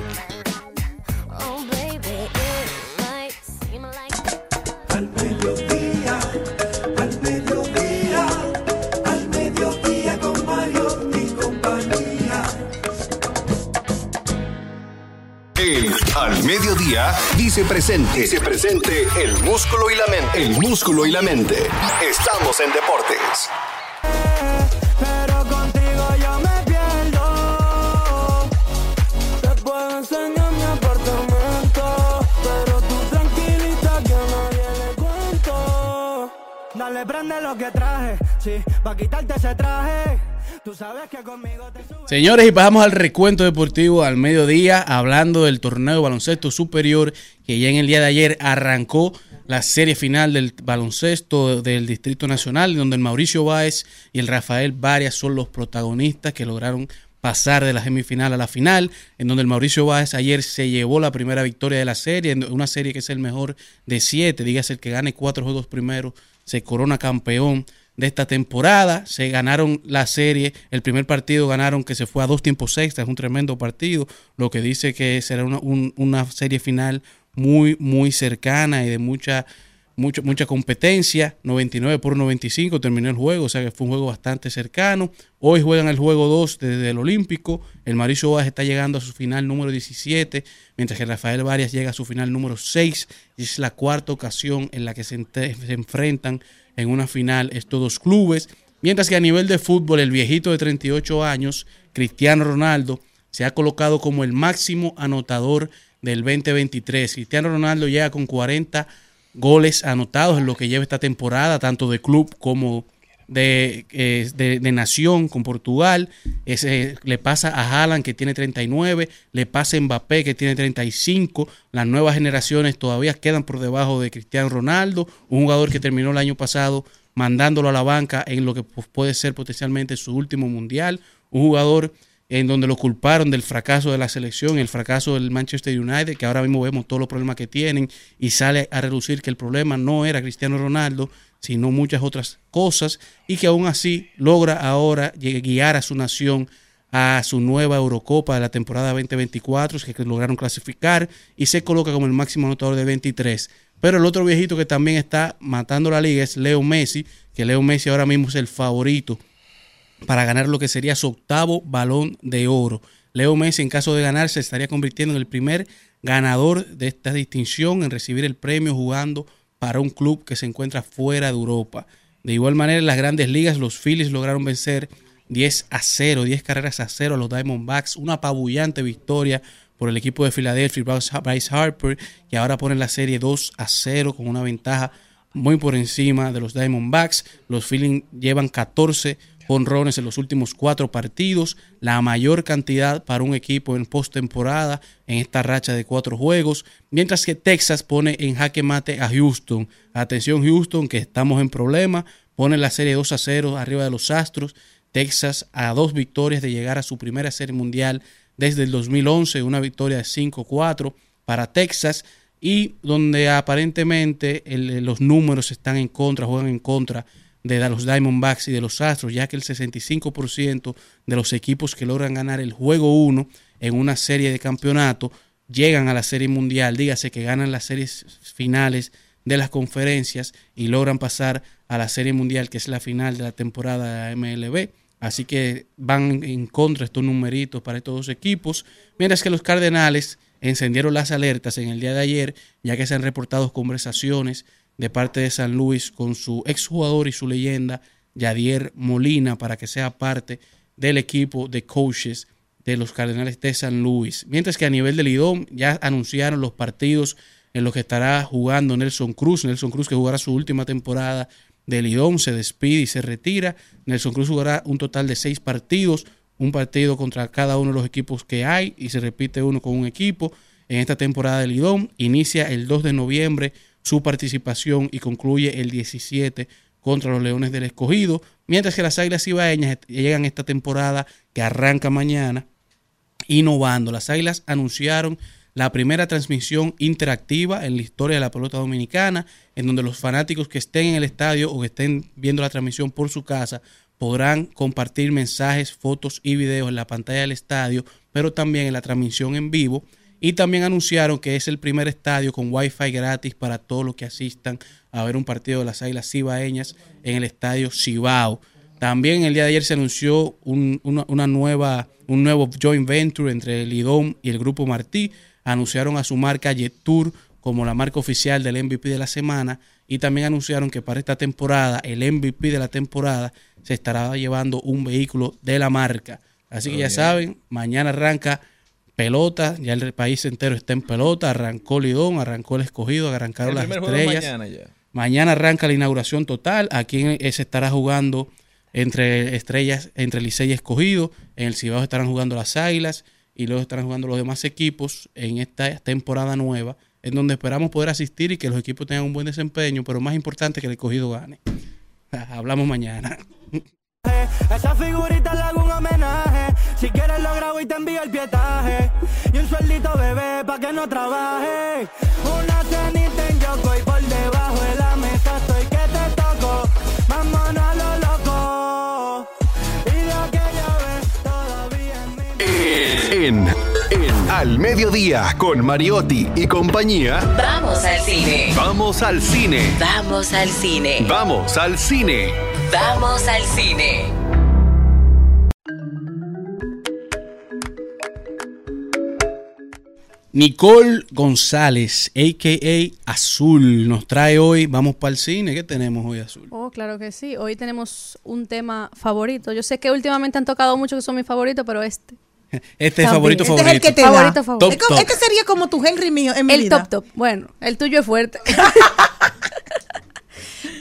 Al Mediodía dice presente. Dice presente el músculo y la mente. El músculo y la mente. Estamos en deportes. Prende lo que traje. Sí, pa' quitarte ese traje. Señores, y pasamos al recuento deportivo al mediodía, hablando del torneo de baloncesto superior, que ya en el día de ayer arrancó la serie final del baloncesto del Distrito Nacional, donde el Mauricio Báez y el Rafael Varias son los protagonistas que lograron pasar de la semifinal a la final, en donde el Mauricio Báez ayer se llevó la primera victoria de la serie, una serie que es el mejor de siete, dígase el que gane cuatro juegos primero, se corona campeón de esta temporada. Se ganaron la serie. El primer partido ganaron que se fue a dos tiempos extras, un tremendo partido, lo que dice que será una, un- una serie final muy, muy cercana y de mucha, mucho- mucha competencia. 99 por 95 terminó el juego, o sea que fue un juego bastante cercano. Hoy juegan el juego 2 desde el Olímpico. El Mauricio Báez está llegando a su final número 17, mientras que Rafael Varias llega a su final número 6. Y es la cuarta ocasión en la que se enfrentan en una final estos dos clubes. Mientras que a nivel de fútbol, el viejito de 38 años, Cristiano Ronaldo, se ha colocado como el máximo anotador del 2023. Cristiano Ronaldo llega con 40 goles anotados en lo que lleva esta temporada, tanto de club como de, eh, de, de nación con Portugal. Ese, le pasa a Haaland que tiene 39, le pasa a Mbappé que tiene 35. Las nuevas generaciones todavía quedan por debajo de Cristiano Ronaldo, un jugador que terminó el año pasado mandándolo a la banca en lo que pues, puede ser potencialmente su último mundial. Un jugador en donde lo culparon del fracaso de la selección, el fracaso del Manchester United, que ahora mismo vemos todos los problemas que tienen y sale a reducir que el problema no era Cristiano Ronaldo, sino muchas otras cosas y que aún así logra ahora guiar a su nación a su nueva Eurocopa de la temporada 2024, que lograron clasificar y se coloca como el máximo anotador de 23. Pero el otro viejito que también está matando la liga es Leo Messi, que Leo Messi ahora mismo es el favorito para ganar lo que sería su octavo balón de oro. Leo Messi, en caso de ganar, se estaría convirtiendo en el primer ganador de esta distinción en recibir el premio jugando para un club que se encuentra fuera de Europa. De igual manera, en las grandes ligas, los Phillies lograron vencer 10 a 0, 10 carreras a 0 a los Diamondbacks, una apabullante victoria por el equipo de Filadelfia, Bryce Harper, que ahora pone la serie 2 a 0 con una ventaja muy por encima de los Diamondbacks. Los Phillies llevan 14 honrones en los últimos cuatro partidos, la mayor cantidad para un equipo en postemporada en esta racha de cuatro juegos, mientras que Texas pone en jaque mate a Houston. Atención Houston, que estamos en problema, pone la serie 2 a 0 arriba de los Astros. Texas a dos victorias de llegar a su primera serie mundial desde el 2011, una victoria de 5-4 para Texas y donde aparentemente los números están en contra, juegan en contra de los Diamondbacks y de los Astros, ya que el 65% de los equipos que logran ganar el juego 1 en una serie de campeonato llegan a la serie mundial, dígase que ganan las series finales de las conferencias y logran pasar a la serie mundial, que es la final de la temporada de MLB. Así que van en contra estos numeritos para estos dos equipos, mientras que los Cardenales encendieron las alertas en el día de ayer, ya que se han reportado conversaciones de parte de San Luis con su exjugador y su leyenda, Yadier Molina, para que sea parte del equipo de coaches de los Cardenales de San Luis. Mientras que a nivel del Lidón ya anunciaron los partidos en los que estará jugando Nelson Cruz. Nelson Cruz que jugará su última temporada de Lidón, se despide y se retira. Nelson Cruz jugará un total de seis partidos, un partido contra cada uno de los equipos que hay y se repite uno con un equipo. En esta temporada de Lidón inicia el 2 de noviembre su participación y concluye el 17 contra los Leones del Escogido, mientras que las Águilas Ibaeñas llegan esta temporada que arranca mañana innovando. Las Águilas anunciaron la primera transmisión interactiva en la historia de la pelota dominicana, en donde los fanáticos que estén en el estadio o que estén viendo la transmisión por su casa podrán compartir mensajes, fotos y videos en la pantalla del estadio, pero también en la transmisión en vivo. Y también anunciaron que es el primer estadio con wifi gratis para todos los que asistan a ver un partido de las Águilas Cibaeñas en el estadio Cibao. También el día de ayer se anunció un, una, una, nueva, un nuevo joint venture entre el IDOM y el Grupo Martí. Anunciaron a su marca Jet Tour como la marca oficial del MVP de la semana y también anunciaron que para esta temporada, el MVP de la temporada, se estará llevando un vehículo de la marca. Así que ya saben, mañana arranca pelota, ya el país entero está en pelota, arrancó Lidón, arrancó el escogido, arrancaron las estrellas. Mañana, ya. mañana arranca la inauguración total, aquí se estará jugando entre estrellas, entre Licey y escogido, en el Cibao estarán jugando las Águilas y luego estarán jugando los demás equipos en esta temporada nueva, en donde esperamos poder asistir y que los equipos tengan un buen desempeño, pero más importante que el escogido gane. Hablamos mañana. Esa figurita le hago un homenaje. Si quieres lo grabo y te envío el pietaje. Y un sueldito bebé pa' que no trabaje. Una cenita en Yoko y por debajo de Al Mediodía con Mariotti y compañía. Vamos al cine. Vamos al cine. Vamos al cine. Vamos al cine. Vamos al cine. Nicole González, a.k.a. Azul, nos trae hoy, vamos para el cine, ¿qué tenemos hoy Azul? Oh, claro que sí, hoy tenemos un tema favorito. Yo sé que últimamente han tocado mucho que son mis favoritos, pero este... Este es favorito, Este favorito. es el que te Favorito, da. favorito. Este sería como tu Henry mío en mi El vida. top top. Bueno, el tuyo es fuerte.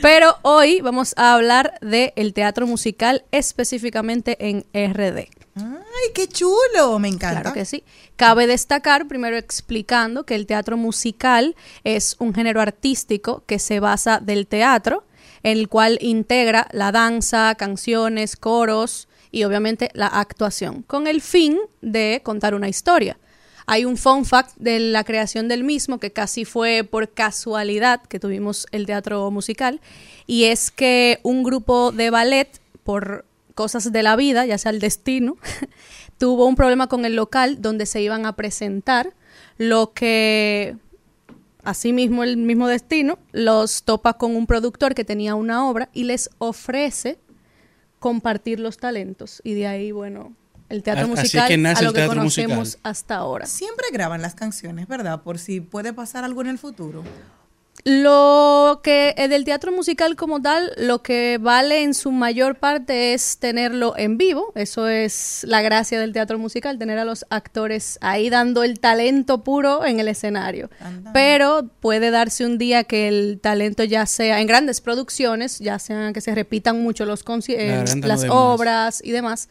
Pero hoy vamos a hablar del teatro musical específicamente en RD. Ay, qué chulo, me encanta. Claro que sí. Cabe destacar, primero explicando, que el teatro musical es un género artístico que se basa del teatro, en el cual integra la danza, canciones, coros y obviamente la actuación, con el fin de contar una historia. Hay un fun fact de la creación del mismo que casi fue por casualidad que tuvimos el teatro musical y es que un grupo de ballet por cosas de la vida, ya sea el destino, tuvo un problema con el local donde se iban a presentar, lo que asimismo el mismo destino los topa con un productor que tenía una obra y les ofrece compartir los talentos y de ahí, bueno, el teatro Así musical que nace a lo el que conocemos musical. hasta ahora. Siempre graban las canciones, ¿verdad? Por si puede pasar algo en el futuro. Lo que eh, del teatro musical como tal, lo que vale en su mayor parte es tenerlo en vivo. Eso es la gracia del teatro musical, tener a los actores ahí dando el talento puro en el escenario. Pero puede darse un día que el talento ya sea en grandes producciones, ya sean que se repitan mucho los eh, las obras y demás.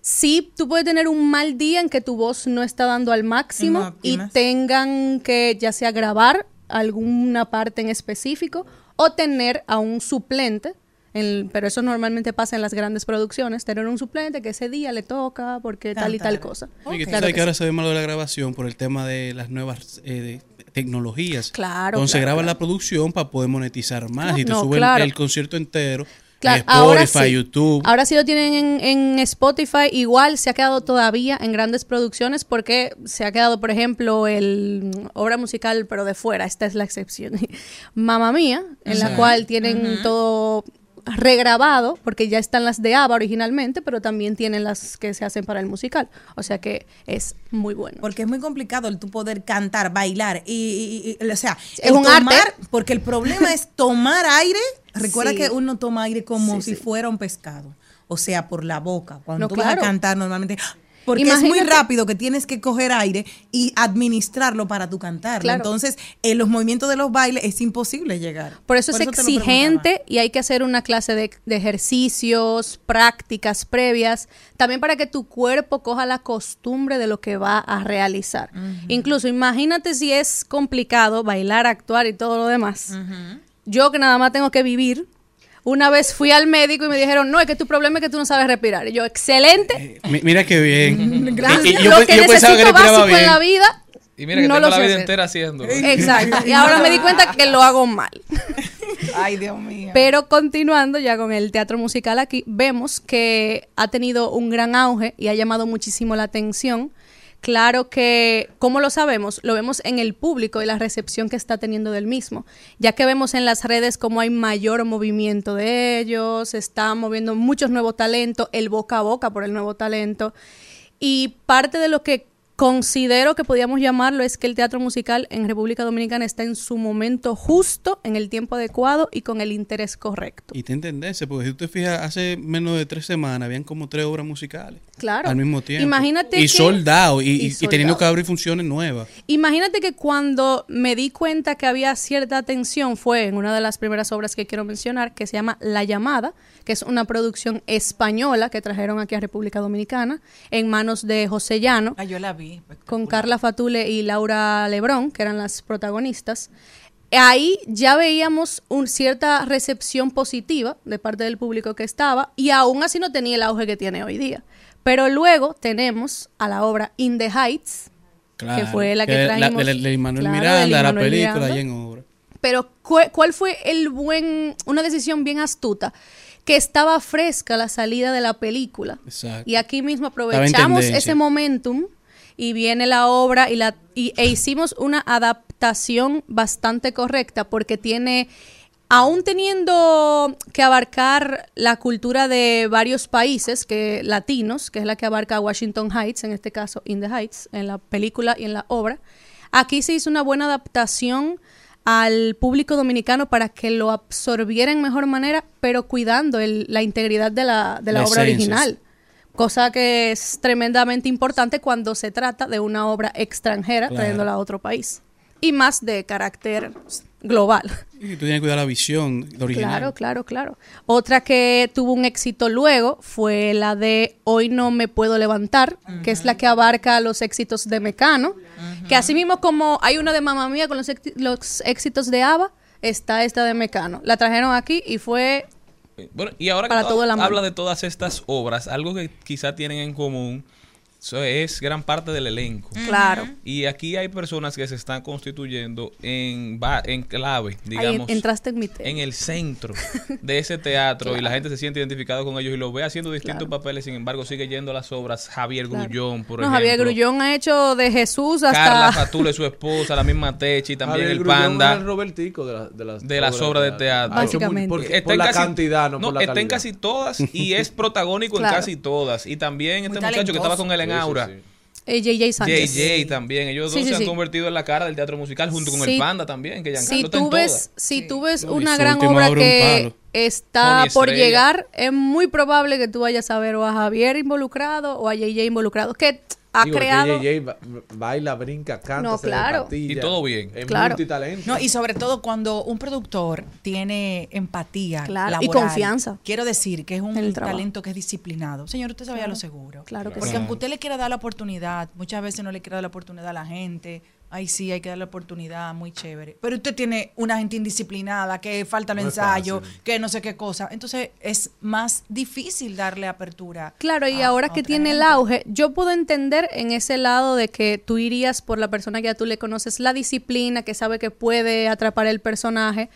Sí, tú puedes tener un mal día en que tu voz no está dando al máximo No y tengan que ya sea grabar alguna parte en específico o tener a un suplente, en- pero eso normalmente pasa en las grandes producciones, tener un suplente que ese día le toca porque tal y tal cosa. Y que Claro que que ahora sí. se ve malo de la grabación por el tema de las nuevas eh, de- tecnologías. Claro, Entonces claro, claro. la producción para poder monetizar más y te no, suben claro. el concierto entero. Claro, en ahora Spotify, sí. YouTube. Ahora sí lo tienen en, en Spotify. Igual se ha quedado todavía en grandes producciones porque se ha quedado, por ejemplo, el obra musical, pero de fuera. Esta es la excepción. Mamma Mía, en la cual tienen todo regrabado, porque ya están las de ABBA originalmente, pero también tienen las que se hacen para el musical. O sea que es muy bueno. Porque es muy complicado el tú poder cantar, bailar y, y- y- o sea, Es un tomar, arte. porque el problema es tomar aire. Recuerda Sí. que uno toma aire como Sí, si sí. fuera un pescado, o sea, por la boca. Cuando No, tú vas a cantar normalmente porque es muy rápido que tienes que coger aire y administrarlo para tu cantar. Claro. Entonces, en los movimientos de los bailes es imposible llegar. Por eso Por es eso exigente y hay que hacer una clase de, de ejercicios, prácticas previas, también para que tu cuerpo coja la costumbre de lo que va a realizar. Incluso imagínate si es complicado bailar, actuar y todo lo demás. Yo que nada más tengo que vivir. Una vez fui al médico y me dijeron, no, es que tu problema es que tú no sabes respirar. Y yo, excelente. Mi- Mira qué bien. Gracias. Y- y yo, lo que yo pensaba que necesito respiraba básico en la vida. Y mira que no tengo lo la vida hacer. entera haciéndolo. Exacto. Y ahora me di cuenta que lo hago mal. Ay, Dios mío. Pero continuando ya con el teatro musical aquí, vemos que ha tenido un gran auge y ha llamado muchísimo la atención. Claro que, ¿cómo lo sabemos? Lo vemos en el público y la recepción que está teniendo del mismo, ya que vemos en las redes cómo hay mayor movimiento de ellos, se están moviendo muchos nuevos talentos, el boca a boca por el nuevo talento. Y parte de lo que considero que podríamos llamarlo es que el teatro musical en República Dominicana está en su momento justo, en el tiempo adecuado y con el interés correcto. Y te entendés, porque si tú te fijas, hace menos de tres semanas habían como tres obras musicales. Claro. Al mismo tiempo. Imagínate Y que- soldado, y, y y- y sold teniendo que abrir funciones nuevas. Imagínate que cuando me di cuenta que había cierta tensión fue en una de las primeras obras que quiero mencionar, que se llama La Llamada, que es una producción española que trajeron aquí a República Dominicana en manos de José Llano. Ah, yo la vi. Con Carla Fatule y Laura Lebrón, que eran las protagonistas. Ahí ya veíamos una cierta recepción positiva de parte del público que estaba y aún así no tenía el auge que tiene hoy día. Pero luego tenemos a la obra In the Heights, que fue la que trajimos. de, de Manuel Claro, Miranda, de la película Miranda. allá en obra. Pero ¿cu- ¿cuál fue el buen, una decisión bien astuta? Que estaba fresca la salida de la película. Exacto. Y aquí mismo aprovechamos ese momentum y viene la obra y la y, e hicimos una adaptación bastante correcta porque tiene aún teniendo que abarcar la cultura de varios países que latinos, que es la que abarca Washington Heights, en este caso In the Heights, en la película y en la obra, aquí se hizo una buena adaptación al público dominicano para que lo absorbiera en mejor manera, pero cuidando el- la integridad de la, de la La obra original. Cosa que es tremendamente importante cuando se trata de una obra extranjera Claro. trayéndola a otro país. y más de carácter global. Y tú tienes que cuidar la visión de original. Claro, claro, claro. Otra que tuvo un éxito luego fue la de Hoy no me puedo levantar, que es la que abarca los éxitos de Mecano. Que así mismo como hay una de Mamá Mía con los, los éxitos de ABBA, está esta de Mecano. La trajeron aquí y fue Bueno, y ahora Para que todo habla de todas estas obras, algo que quizá tienen en común so- es gran parte del elenco. Claro. Y aquí hay personas que se están constituyendo en, va- en clave, Ahí digamos, entraste en mi tema. en el centro de ese teatro y la gente se siente identificada con ellos y lo ve haciendo distintos papeles, sin embargo sigue yendo a las obras Javier Claro. Grullón, por no, ejemplo. Javier Grullón ha hecho de Jesús Carla hasta... Fatule, su esposa, la misma Techi, también Javier el Grullón Panda. es el Robertico de, la- de las, de las obras de teatro. Ha hecho muy- Básicamente. porque- Está por en la casi- cantidad, no, por la está en casi todas y es protagónico Claro. en casi todas. Y también este Muy muchacho que estaba con él en Sí, sí, Aura, sí. eh, JJ Sánchez. JJ también. Ellos Sí, dos sí, se han sí. convertido en la cara del teatro musical junto con Sí. el Panda también, que Si tú ves, si tú ves una gran obra que está por llegar, es muy probable que tú vayas a ver o a Javier involucrado o a JJ involucrado, que ha Digo, que creado... JJ baila, brinca, canta, No, se claro. Y todo bien. Es Claro. multitalento. No, y sobre todo cuando un productor tiene empatía Claro, y laboral, confianza. Quiero decir que es un el talento que es disciplinado. Señor, usted sabía lo seguro. Claro que Porque sí. aunque usted le quiera dar la oportunidad, muchas veces no le quiere dar la oportunidad a la gente. Ay, sí, hay que darle oportunidad, muy chévere. Pero usted tiene una gente indisciplinada, que falta el No ensayo, que no sé qué cosa. Entonces es más difícil darle apertura. Claro, y a- ahora a que tiene el auge, yo puedo entender en ese lado de que tú irías por la persona que ya tú le conoces, la disciplina, que sabe que puede atrapar el personaje,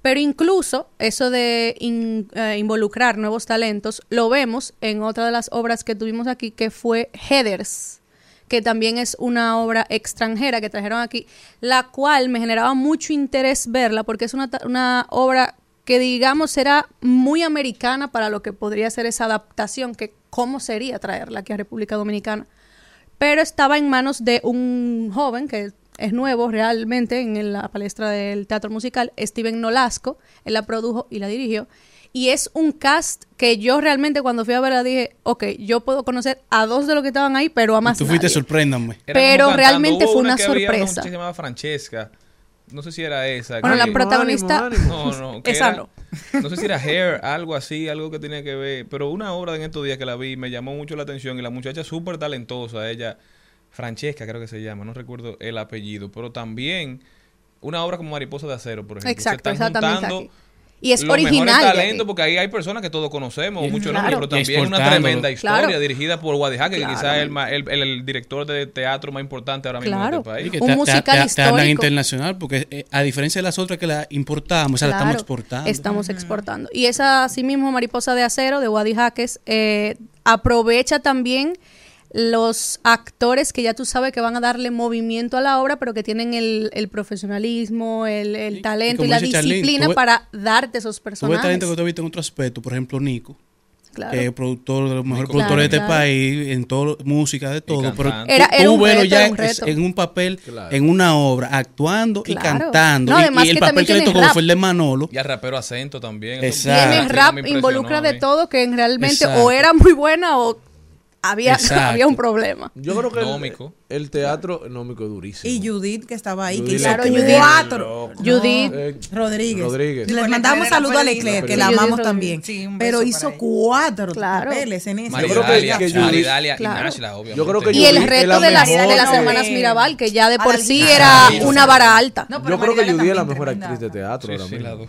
pero incluso eso de in- eh, involucrar nuevos talentos, lo vemos en otra de las obras que tuvimos aquí, que fue Headers que también es una obra extranjera que trajeron aquí, la cual me generaba mucho interés verla porque es una, una obra que digamos será muy americana para lo que podría ser esa adaptación, que cómo sería traerla aquí a República Dominicana. Pero estaba en manos de un joven que es nuevo realmente en la palestra del teatro musical, Steven Nolasco, él la produjo y la dirigió. Y es un cast que yo realmente cuando fui a verla dije, ok, yo puedo conocer a dos de los que estaban ahí, pero a más Tú fuiste sorpréndame. Pero realmente Hubo fue una que había sorpresa. muchacha que se llamaba Francesca. No sé si era esa. Bueno, la que- protagonista- ánimo. No, no. que Esa era- no. No sé si era Hair, algo así, algo que tenía que ver. Pero una obra en estos días que la vi me llamó mucho la atención. Y la muchacha súper talentosa, ella, Francesca creo que se llama, no recuerdo el apellido. Pero también una obra como Mariposa de Acero, por ejemplo. Exacto, se están juntando aquí. Y es los original. aquí. porque ahí hay personas que todos conocemos, Y- muchos Claro. nombres, pero también una tremenda historia Claro. dirigida por Guadijá, que Claro. quizás es el, el, el- el director de teatro más importante ahora mismo Claro. en este país. Y que Un te- musical te- te hablan internacional, porque eh, a diferencia de las otras que la importamos, esa la estamos exportando. Estamos exportando. Y esa, asimismo, Mariposa de Acero de Wadi Jaques eh, aprovecha también los actores que ya tú sabes que van a darle movimiento a la obra, pero que tienen el, el profesionalismo, el, el Y- y talento y, la Charlene, disciplina para darte esos personajes. talento que tú has visto en otro aspecto, por ejemplo, Nico, Claro. que es productor de los mejores productores de este país, en todo, música, de todo. Pero. Era- tú- era un reto, ya era un es- reto. en un papel, Claro. en una obra, actuando y cantando. No, Y- el que papel que le tocó rap. fue el de Manolo. Y al rapero acento también. Exacto. Tiene rap, involucra de mí. todo, que realmente Exacto. o era muy buena o había, Exacto. había un problema. Yo creo que el- el, teatro nómico es durísimo. Y Judith, que estaba ahí, que Judith hizo Claro, Judith. cuatro. Judith. Eh, Rodríguez. Rodríguez. Les mandamos saludos a. Leclerc, que La amamos Judith también. Sí, un pero hizo cuatro Claro. papeles en. María Yo creo que- Dalia, que María Judith- Dalia y Claro. Nashla, obviamente. Yo creo que Y el reto de las, de las que- hermanas Mirabal, que ya de por sí era Adalgisa. una vara alta. No, Yo creo que Judith es la mejor actriz de teatro ahora mismo.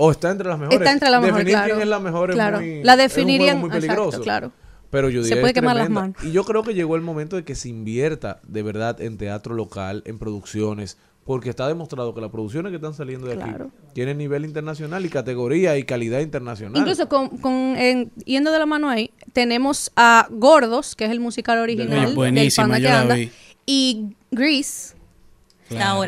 O está entre las mejores. Está entre las mejores, Definir claro. quién es la mejor Claro. es muy, La es un definirían- juego muy exacto, peligroso. claro. Pero Judith Se puede quemar las manos. Y yo creo que llegó el momento de que se invierta de verdad en teatro local, en producciones, porque está demostrado que las producciones que están saliendo de Claro. aquí tienen nivel internacional y categoría y calidad internacional. Incluso con, con- en- yendo de la mano ahí, tenemos a Gordos, que es el musical original del Buenísima, Panda yo que la anda, y Grease.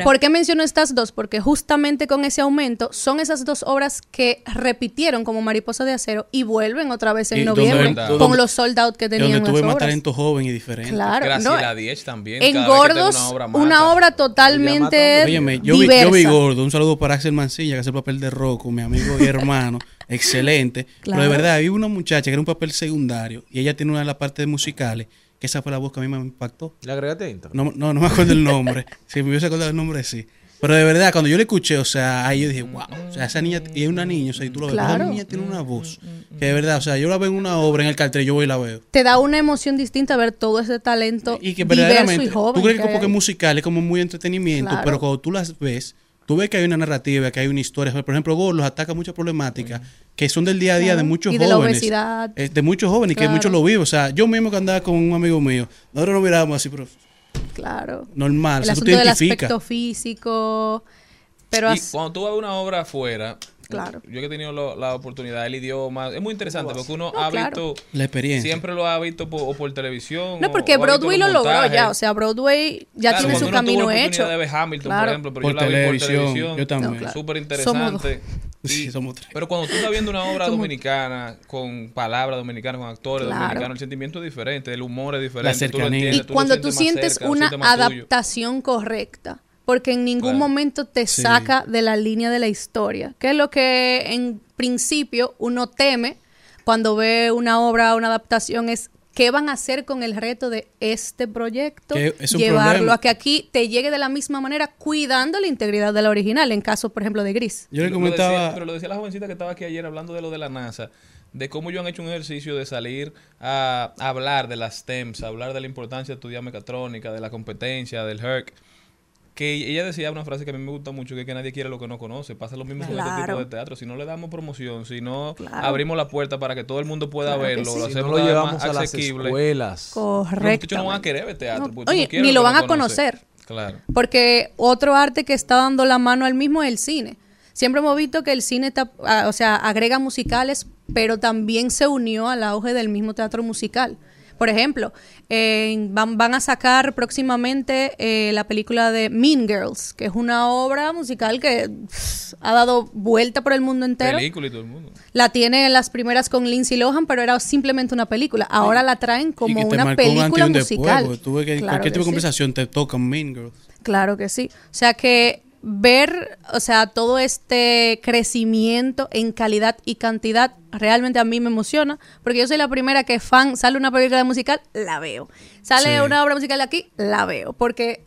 ¿Por qué menciono estas dos? Porque justamente con ese aumento son esas dos obras que repitieron como Mariposa de Acero y vuelven otra vez en donde- noviembre donde- con los sold out que tenían donde tuve las más obras. talento joven y diferente. Claro, no, Graciela Diez también. en Gordos, una obra una mata. obra totalmente Óyeme, yo vi, yo vi gordo. Un saludo para Axel Mancilla, que hace el papel de Rocco, mi amigo y hermano. excelente. Pero de verdad, había una muchacha que era un papel secundario y ella tiene una de las partes musicales, que esa fue la voz que a mí me impactó. ¿Le agregaste a Instagram? No, no, no me acuerdo el nombre. si me hubiese acordado el nombre, sí. Pero de verdad, cuando yo le escuché, o sea, ahí yo dije, wow, o sea, esa niña, y es una niña, o sea, y tú lo ves, Claro. esa niña tiene una voz. Que de verdad, o sea, yo la veo en una obra, en el cartel, yo voy y la veo. Te da una emoción distinta ver todo ese talento Y que diverso verdaderamente, y joven. tú crees que que es ahí. musical, es como muy entretenimiento, Claro. pero cuando tú las ves, tú ves que hay una narrativa, que hay una historia. Por ejemplo, Gorlos ataca muchas problemáticas que son del día a día Claro. de muchos Y de la jóvenes. obesidad. eh, de muchos jóvenes y que Claro. muchos lo viven. O sea, yo mismo que andaba con un amigo mío, nosotros nos mirábamos así, pero Claro. normal. El o sea, tú te del identificas. aspecto físico. Pero y cuando tú vas a una obra afuera, Claro. yo que he tenido lo- la oportunidad, el idioma, es muy interesante porque uno No, ha claro. visto, La experiencia. siempre lo ha visto por, o por televisión. no, porque o Broadway lo logró ya. O sea, Broadway ya Claro, tiene su uno camino la hecho. de ver Hamilton, Claro. por ejemplo, pero Por yo la vi por televisión, yo también. No, claro. Súper interesante. Sí, somos tres. Pero cuando tú estás viendo una obra Somos- dominicana con palabras dominicanas, con actores Claro. dominicanos, el sentimiento es diferente, el humor es diferente. tú lo cercanía. entiendes, Y tú lo cuando tú sientes cerca, una sientes más tuyo. adaptación correcta, porque en ningún Claro. momento te Sí. saca de la línea de la historia, que es lo que en principio uno teme cuando ve una obra, una adaptación, es qué van a hacer con el reto de este proyecto, es llevarlo problema. a que aquí te llegue de la misma manera, cuidando la integridad de la original, en caso, por ejemplo, de Gris. Yo le Lo- lo comentaba. decía- pero lo decía la jovencita que estaba aquí ayer hablando de lo de la NASA, de cómo ellos han hecho un ejercicio de salir a, hablar de las STEMs, a hablar de la importancia de estudiar mecatrónica, de la competencia, del HERC. Que ella decía una frase que a mí me gusta mucho, que es que nadie quiere lo que no conoce. Pasa lo mismo con este tipo de teatro. Si no le damos promoción, si no Claro. abrimos la puerta para que todo el mundo pueda Claro verlo, sí. lo Si no hacemos lo llevamos más a las asequible. escuelas. Los Correcto. muchachos no van a querer ver teatro. No. Oye, no quieres ni lo van a conocer. conocer. Claro. Porque otro arte que está dando la mano al mismo es el cine. Siempre hemos visto que el cine está, ah, o sea, agrega musicales, pero también se unió al auge del mismo teatro musical. Por ejemplo, eh, van, van a sacar próximamente eh, la película de Mean Girls, que es una obra musical que pff, ha dado vuelta por el mundo entero. Película y todo el mundo. La tiene en las primeras con Lindsay Lohan, pero era simplemente una película. Ahora la traen y como que te una película un después, musical. tú ves que Claro cualquier que tipo de sí. conversación te toca Mean Girls. Claro que sí. O sea que ver, o sea, todo este crecimiento en calidad y cantidad realmente a mí me emociona, porque yo soy la primera que fan, sale una película musical, la veo. Sale Sí. una obra musical aquí, la veo, porque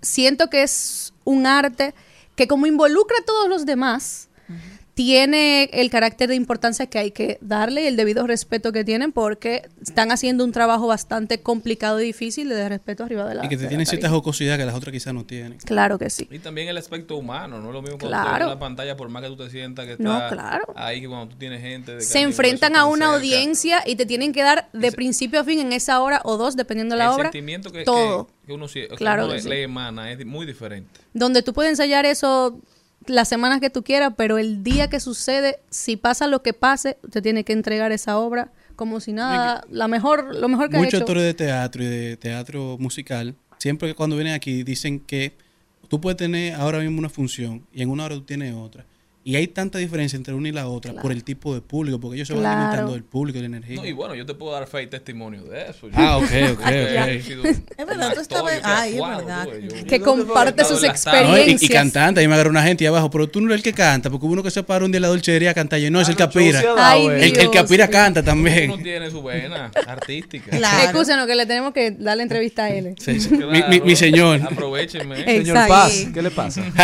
siento que es un arte que como involucra a todos los demás, tiene el carácter de importancia que hay que darle y el debido respeto que tienen porque están haciendo un trabajo bastante complicado y difícil de respeto arriba de la Y que te tienen cierta jocosidad que las otras quizás no tienen. Claro que sí. Y también el aspecto humano, no es lo mismo cuando Claro. en la pantalla, por más que tú te sientas que No, está claro. ahí, que cuando tú tienes gente de se enfrentan a una cerca, audiencia y te tienen que dar de principio a fin en esa hora o dos, dependiendo de la el obra, sentimiento que, todo. que, que uno, sie- que Claro uno que le, sí. le emana es muy diferente. Donde tú puedes ensayar eso las semanas que tú quieras, pero el día que sucede, si pasa lo que pase, te tiene que entregar esa obra como si nada, la mejor, lo mejor que ha Muchos hecho. actores de teatro y de teatro musical, siempre que cuando vienen aquí dicen que tú puedes tener ahora mismo una función y en una hora tú tienes otra. Y hay tanta diferencia entre una y la otra por el tipo de público, porque ellos se van Claro. alimentando del público y la energía. No, y bueno, yo te puedo dar fe y testimonio de eso. Ah, ok, ok, Yo ok. Es verdad, tú estabas- yo ay, es verdad. yo- Que yo- comparte yo sus. No, y, y experiencias. cantante, ahí me agarró una gente ahí abajo, pero tú no eres el que canta, porque hubo uno que se paró un día en la dulcería a cantar y no, es el que aspira. Ay, El, el que Dios aspira mío. canta Uno también. tiene su vena artística. Claro. Excúsenos que le tenemos que dar la entrevista a él. Sí, sí. Claro. Mi, mi- mi señor. Aprovechenme. Señor. Paz, ¿qué le pasa?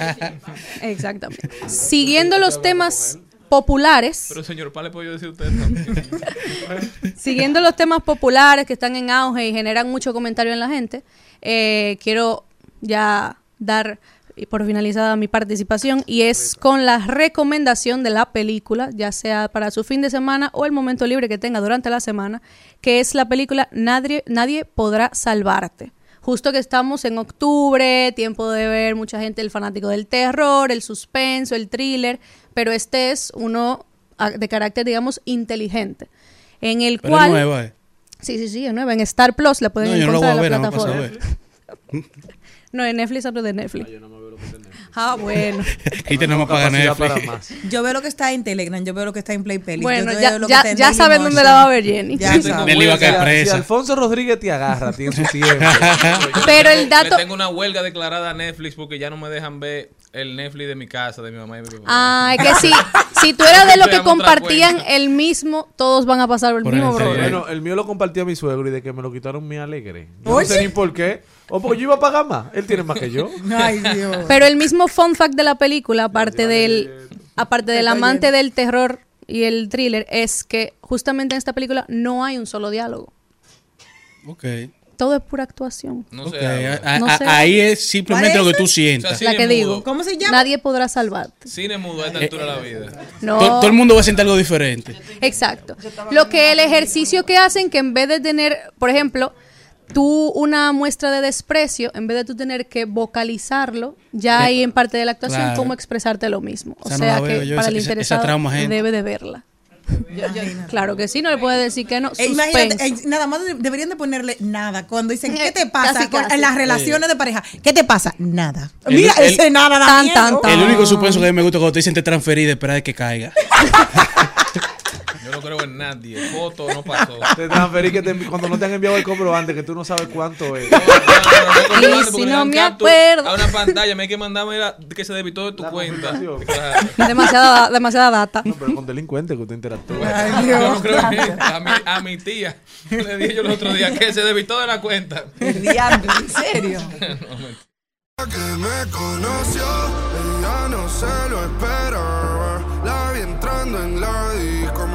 Exactamente. Siguiendo los temas populares, Pero señor Paz, le puedo decir usted también. siguiendo los temas populares que están en auge y generan mucho comentario en la gente, eh, quiero ya dar por finalizada mi participación y es con la recomendación de la película, ya sea para su fin de semana o el momento libre que tenga durante la semana, que es la película Nadie, Nadie podrá salvarte. Justo que estamos en octubre, tiempo de ver mucha gente el fanático del terror, el suspenso, el thriller, pero este es uno ah, de carácter, digamos, inteligente, en el Pero es cual... nueva, eh. Sí, sí, sí, es nueva. En Star Plus la pueden No, yo no lo voy encontrar a en la no plataforma. ver. No, en Netflix hablo de Netflix. Ah, bueno. Ahí tenemos para más. Yo veo lo que está en Telegram, yo veo lo que está en Play Peli. Bueno, yo ya- lo que ya- en ya saben dónde la va a ver Jenny. Ya saben. Va a caer Si presa. Alfonso Rodríguez te agarra a ti en su tiempo. Pero el dato... Le tengo una huelga declarada a Netflix porque ya no me dejan ver el Netflix de mi casa, de mi mamá y mi papá. Ah, es que si, si tú eras de los que compartían el mismo, todos van a pasar el Por mismo problema. Bueno, el mío lo compartía mi suegro y de que me lo quitaron me alegre. Yo no sé ni por qué. O porque yo iba a pagar más. Él tiene más que yo. Ay, Dios. Pero el mismo fun fact de la película, aparte del, aparte del amante del terror y el thriller, es que justamente en esta película no hay un solo diálogo. Ok. Todo es pura actuación. No Ok, sé. a- a- No ahí es simplemente ¿Cuál lo que tú O sea, sientas. la que digo. ¿Cómo se llama? Nadie podrá salvarte. Cine mudo a esta altura de la vida. No. To- Todo, el mundo va a sentir algo diferente. Exacto. Lo que el ejercicio que hacen, que en vez de tener, por ejemplo, tú una muestra de desprecio, en vez de tú tener que vocalizarlo, ya hay en parte de la actuación Claro. cómo expresarte lo mismo. O Esa no sea que yo, para esa- el esa- esa interesado gente. debe de verla. Claro que sí, no le puede decir que no. Eh, imagínate, eh, nada más de- deberían de ponerle nada. Cuando dicen, ¿qué te pasa? Casi, con- casi. En las relaciones de pareja, ¿qué te pasa? Nada. El- Mira, el- ese nada da Tan, tan, tan. El único suspenso que a mí me gusta cuando te dicen te transferí de esperar de que caiga. Yo no creo en nadie. Foto no pasó. Te transferí que te- cuando no te han enviado el comprobante que tú no sabes cuánto es. No, no, no, Y si no me acuerdo. A una pantalla, me hay que mandarme la, que se debitó de tu La cuenta. Demasiada, demasiada data. No, pero con delincuentes que usted interactúa. Yo no creo en él. a, mi, a mi tía. Le dije yo el otro día que se debitó de la cuenta. Diablo, ¿En serio? No, que me conoció, ella no se lo. La vi entrando en la disco,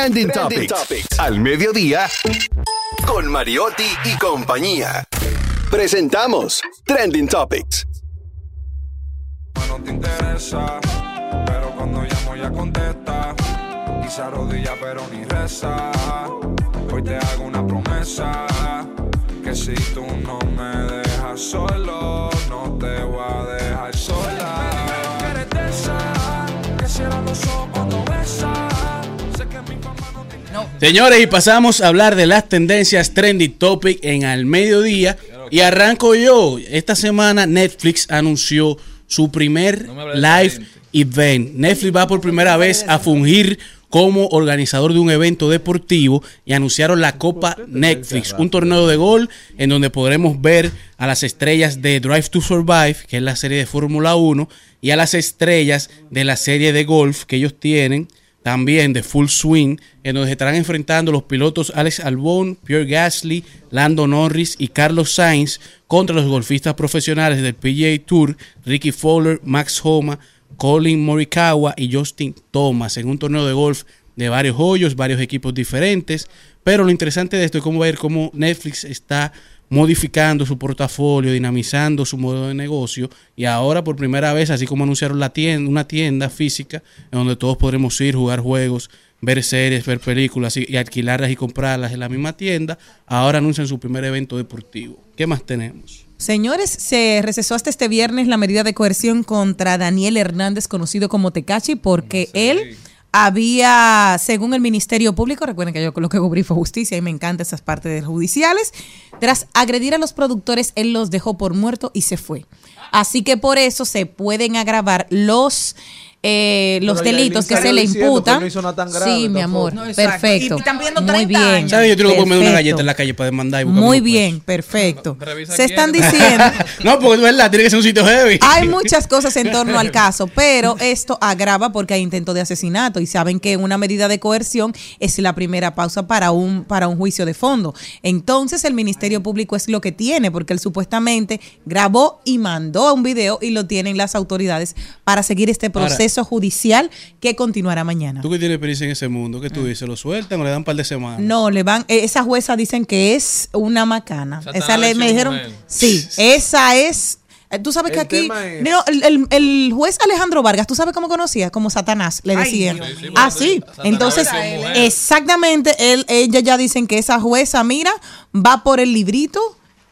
Trending, Topics. Al mediodía. Con Mariotti y compañía. Presentamos Trending Topics. no te interesa, pero cuando llamo ya contesta. Y se arrodilla pero ni reza. Hoy te hago una promesa, que si tú no me dejas solo, no te voy a dejar sola. Me dijo que eres de esa, que cierra los ojos Señores, y pasamos a hablar de las tendencias trendy topic en al mediodía. Y arranco yo. Esta semana Netflix anunció su primer No live event. Netflix va por primera vez a fungir como organizador de un evento deportivo y anunciaron la Copa Netflix, un torneo de gol en donde podremos ver a las estrellas de Drive to Survive, que es la serie de Fórmula 1, y a las estrellas de la serie de golf que ellos tienen, también de Full Swing, en donde estarán enfrentando los pilotos Alex Albon, Pierre Gasly, Lando Norris y Carlos Sainz contra los golfistas profesionales del PGA Tour, Ricky Fowler, Max Homa, Colin Morikawa y Justin Thomas en un torneo de golf de varios hoyos, varios equipos diferentes. Pero lo interesante de esto es cómo ver cómo Netflix está modificando su portafolio, dinamizando su modelo de negocio y ahora por primera vez, así como anunciaron la tienda, una tienda física en donde todos podremos ir, jugar juegos, ver series, ver películas y, y alquilarlas y comprarlas en la misma tienda, ahora anuncian su primer evento deportivo. ¿Qué más tenemos? Señores, se recesó hasta este viernes la medida de coerción contra Daniel Hernández, conocido como Tecachi, porque él había, según el Ministerio Público, recuerden que yo lo que cubrí fue justicia y me encantan esas partes judiciales, tras agredir a los productores, él los dejó por muerto y se fue. Así que por eso se pueden agravar los eh, los Pero delitos que se le imputan. no hizo nada tan grave, sí, mi amor. No, perfecto. Y están pidiendo Muy 30 bien. años. ¿Sabes? Yo tengo que comer una galleta en la calle para demandar y Muy bien, perfecto. Revisa Se quién. están diciendo No, porque es verdad, tiene que ser un sitio heavy. hay muchas cosas en torno al caso, pero esto agrava porque hay intento de asesinato y saben que una medida de coerción es la primera pausa para un para un juicio de fondo. Entonces el Ministerio Público es lo que tiene porque él supuestamente grabó y mandó un video y lo tienen las autoridades para seguir este Ahora- proceso judicial que continuará mañana. Tú que tienes experiencia en ese mundo, ¿qué tú dices? ¿Lo sueltan o le dan un par de semanas? No, le van, eh, esa jueza dicen que es una macana. Satanás esa le, me dijeron, mujer. sí, esa es. eh, Tú sabes que El aquí, es- no, el, el- el juez Alejandro Vargas, ¿tú sabes cómo conocía? Como Satanás, le Ay, decían. Ah, Sí, Satanás Entonces, exactamente, él, ella ya dicen que esa jueza, mira, va por el librito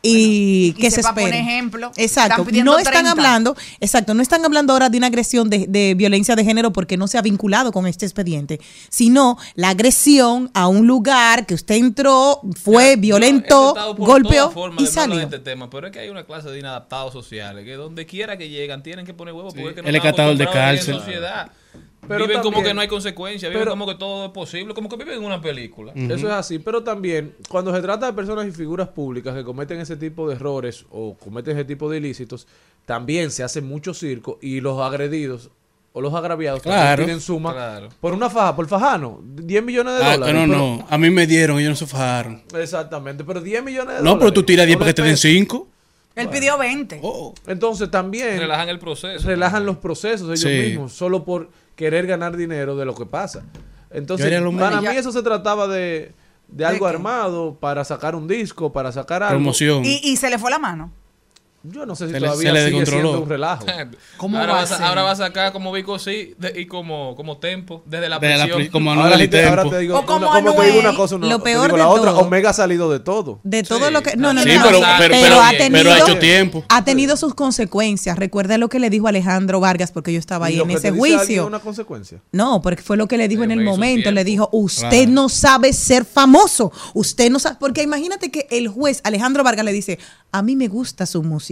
y y que se espere. ejemplo. Exacto. Están No están 30. hablando, exacto, no están hablando ahora de una agresión de, de violencia de género porque no se ha vinculado con este expediente, sino la agresión a un lugar que usted entró, fue, violentó, He tratado por golpeó y de no hablar salió. de este tema, pero es que hay una clase de inadaptados sociales que donde quiera que llegan tienen que poner huevos porque es que no están catador de cárcel. sociedad. Pero viven como también- que no hay consecuencias, viven pero- como que todo es posible, como que viven en una película. Eso es así, pero también cuando se trata de personas y figuras públicas que cometen ese tipo de errores o cometen ese tipo de ilícitos, también se hace mucho circo y los agredidos o los agraviados también Claro. tienen suma Claro. por una faja, por fajano, 10 millones de Ah, dólares. no, pero- no. A mí me dieron, ellos no se fajaron. Exactamente, pero 10 millones de No, dólares. pero tú tiras 10 o para que te den pesos. 5. Él pidió 20. Entonces también Relajan el proceso. relajan los procesos ellos Sí. mismos, solo por querer ganar dinero de lo que pasa. Entonces, para mí eso se trataba de, de algo armado para sacar un disco, para sacar algo. Promoción. Y, y se le fue la mano. Yo no sé si Se le- todavía se le sigue siendo un relajo. ¿Cómo ahora, va a ser? ahora va a sacar como Vico sí de- y como, como tempo desde la Desde la prisión. como Ahora, y te, ahora te digo, O como una, como te digo Anuel. una cosa, una, Lo te peor digo de la otra, todo. Omega ha salido de todo. De todo Sí, lo que. No, no, Sí, no. pero, no. pero, Pero pero- ha pero tenido- ha hecho tiempo. Ha tenido sus consecuencias. Recuerda lo que le dijo Alejandro Vargas, porque yo estaba Y ahí lo en que te ese juicio. es una consecuencia. No, porque fue lo que le dijo en el momento. Le dijo, usted no sabe ser famoso. Usted no sabe. Porque imagínate que el juez Alejandro Vargas le dice, a mí me gusta su música.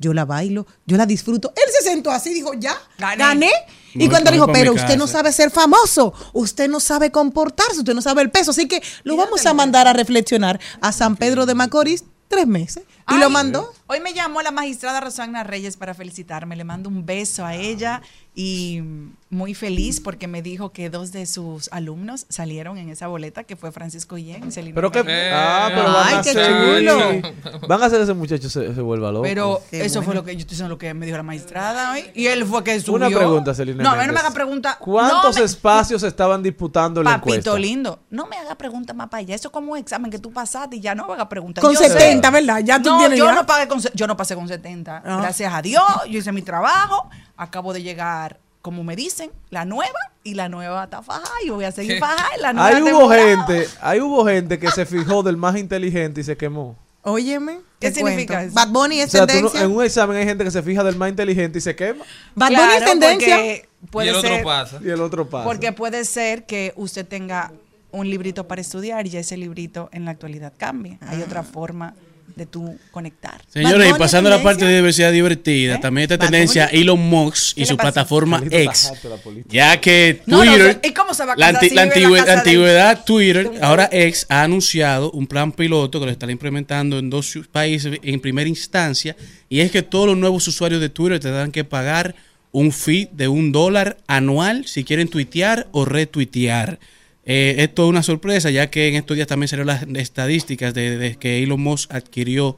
Yo la bailo, yo la disfruto. Él se sentó así y dijo, ya, Gané. Y voy- cuando me dijo, pero usted no casa". sabe ser famoso, usted no sabe comportarse, usted no sabe el peso. Así que lo vamos a mandar a reflexionar a San Pedro de Macorís tres meses. Y Ay, lo mandó. Hoy me llamó la magistrada Rosana Reyes para felicitarme. Le mando un beso a ella y muy feliz porque me dijo que dos de sus alumnos salieron en esa boleta, que fue Francisco Guillén y Celina Pero que, Eh, ah, pero van ay, a qué chulo. van a hacer ese muchacho se, se vuelva loco. Pero Qué eso fue lo que yo estoy diciendo lo que me dijo la magistrada hoy. Y él fue que subió. Una pregunta, Celina No, a no me haga pregunta. ¿Cuántos no me- espacios estaban disputando la encuesta? Papito lindo, no me haga preguntas más para allá. Eso es como un examen que tú pasaste y ya no me haga preguntas. Con Yo sé- 70, ¿verdad? Ya tú no, tienes yo ya. no pagué con, yo no pasé con 70. Ah. Gracias a Dios, yo hice mi trabajo. Acabo de llegar, como me dicen, la nueva y la nueva está fajada y voy a seguir ¿Qué? fajada. y La nueva Ahí hubo gente, ahí hubo gente que se fijó del más inteligente y se quemó. Óyeme. ¿Qué significa cuento. eso? Bad Bunny O es sea, tú no- tendencia. en un examen hay gente que se fija del más inteligente y se quema. Bad Bunny es tendencia. y el otro pasa. Y el otro pasa. Porque puede ser que usted tenga un librito para estudiar y ya ese librito en la actualidad cambie. Hay otra forma de tú conectar. Señores, Bad y pasando a la parte de diversidad divertida, ¿Eh? también esta Bad tendencia Bunny. Elon Musk ¿Qué y su pasa? plataforma X. Ya que No, no Twitter, sé. ¿Y cómo se va a la, antigüedad Twitter, ahora X ha anunciado un plan piloto que lo están implementando en dos países en primera instancia, y es que todos los nuevos usuarios de Twitter tendrán que pagar un fee de un dólar anual si quieren tuitear o retuitear. Eh, esto es una sorpresa, ya que en estos días también salieron las estadísticas de, que Elon Musk adquirió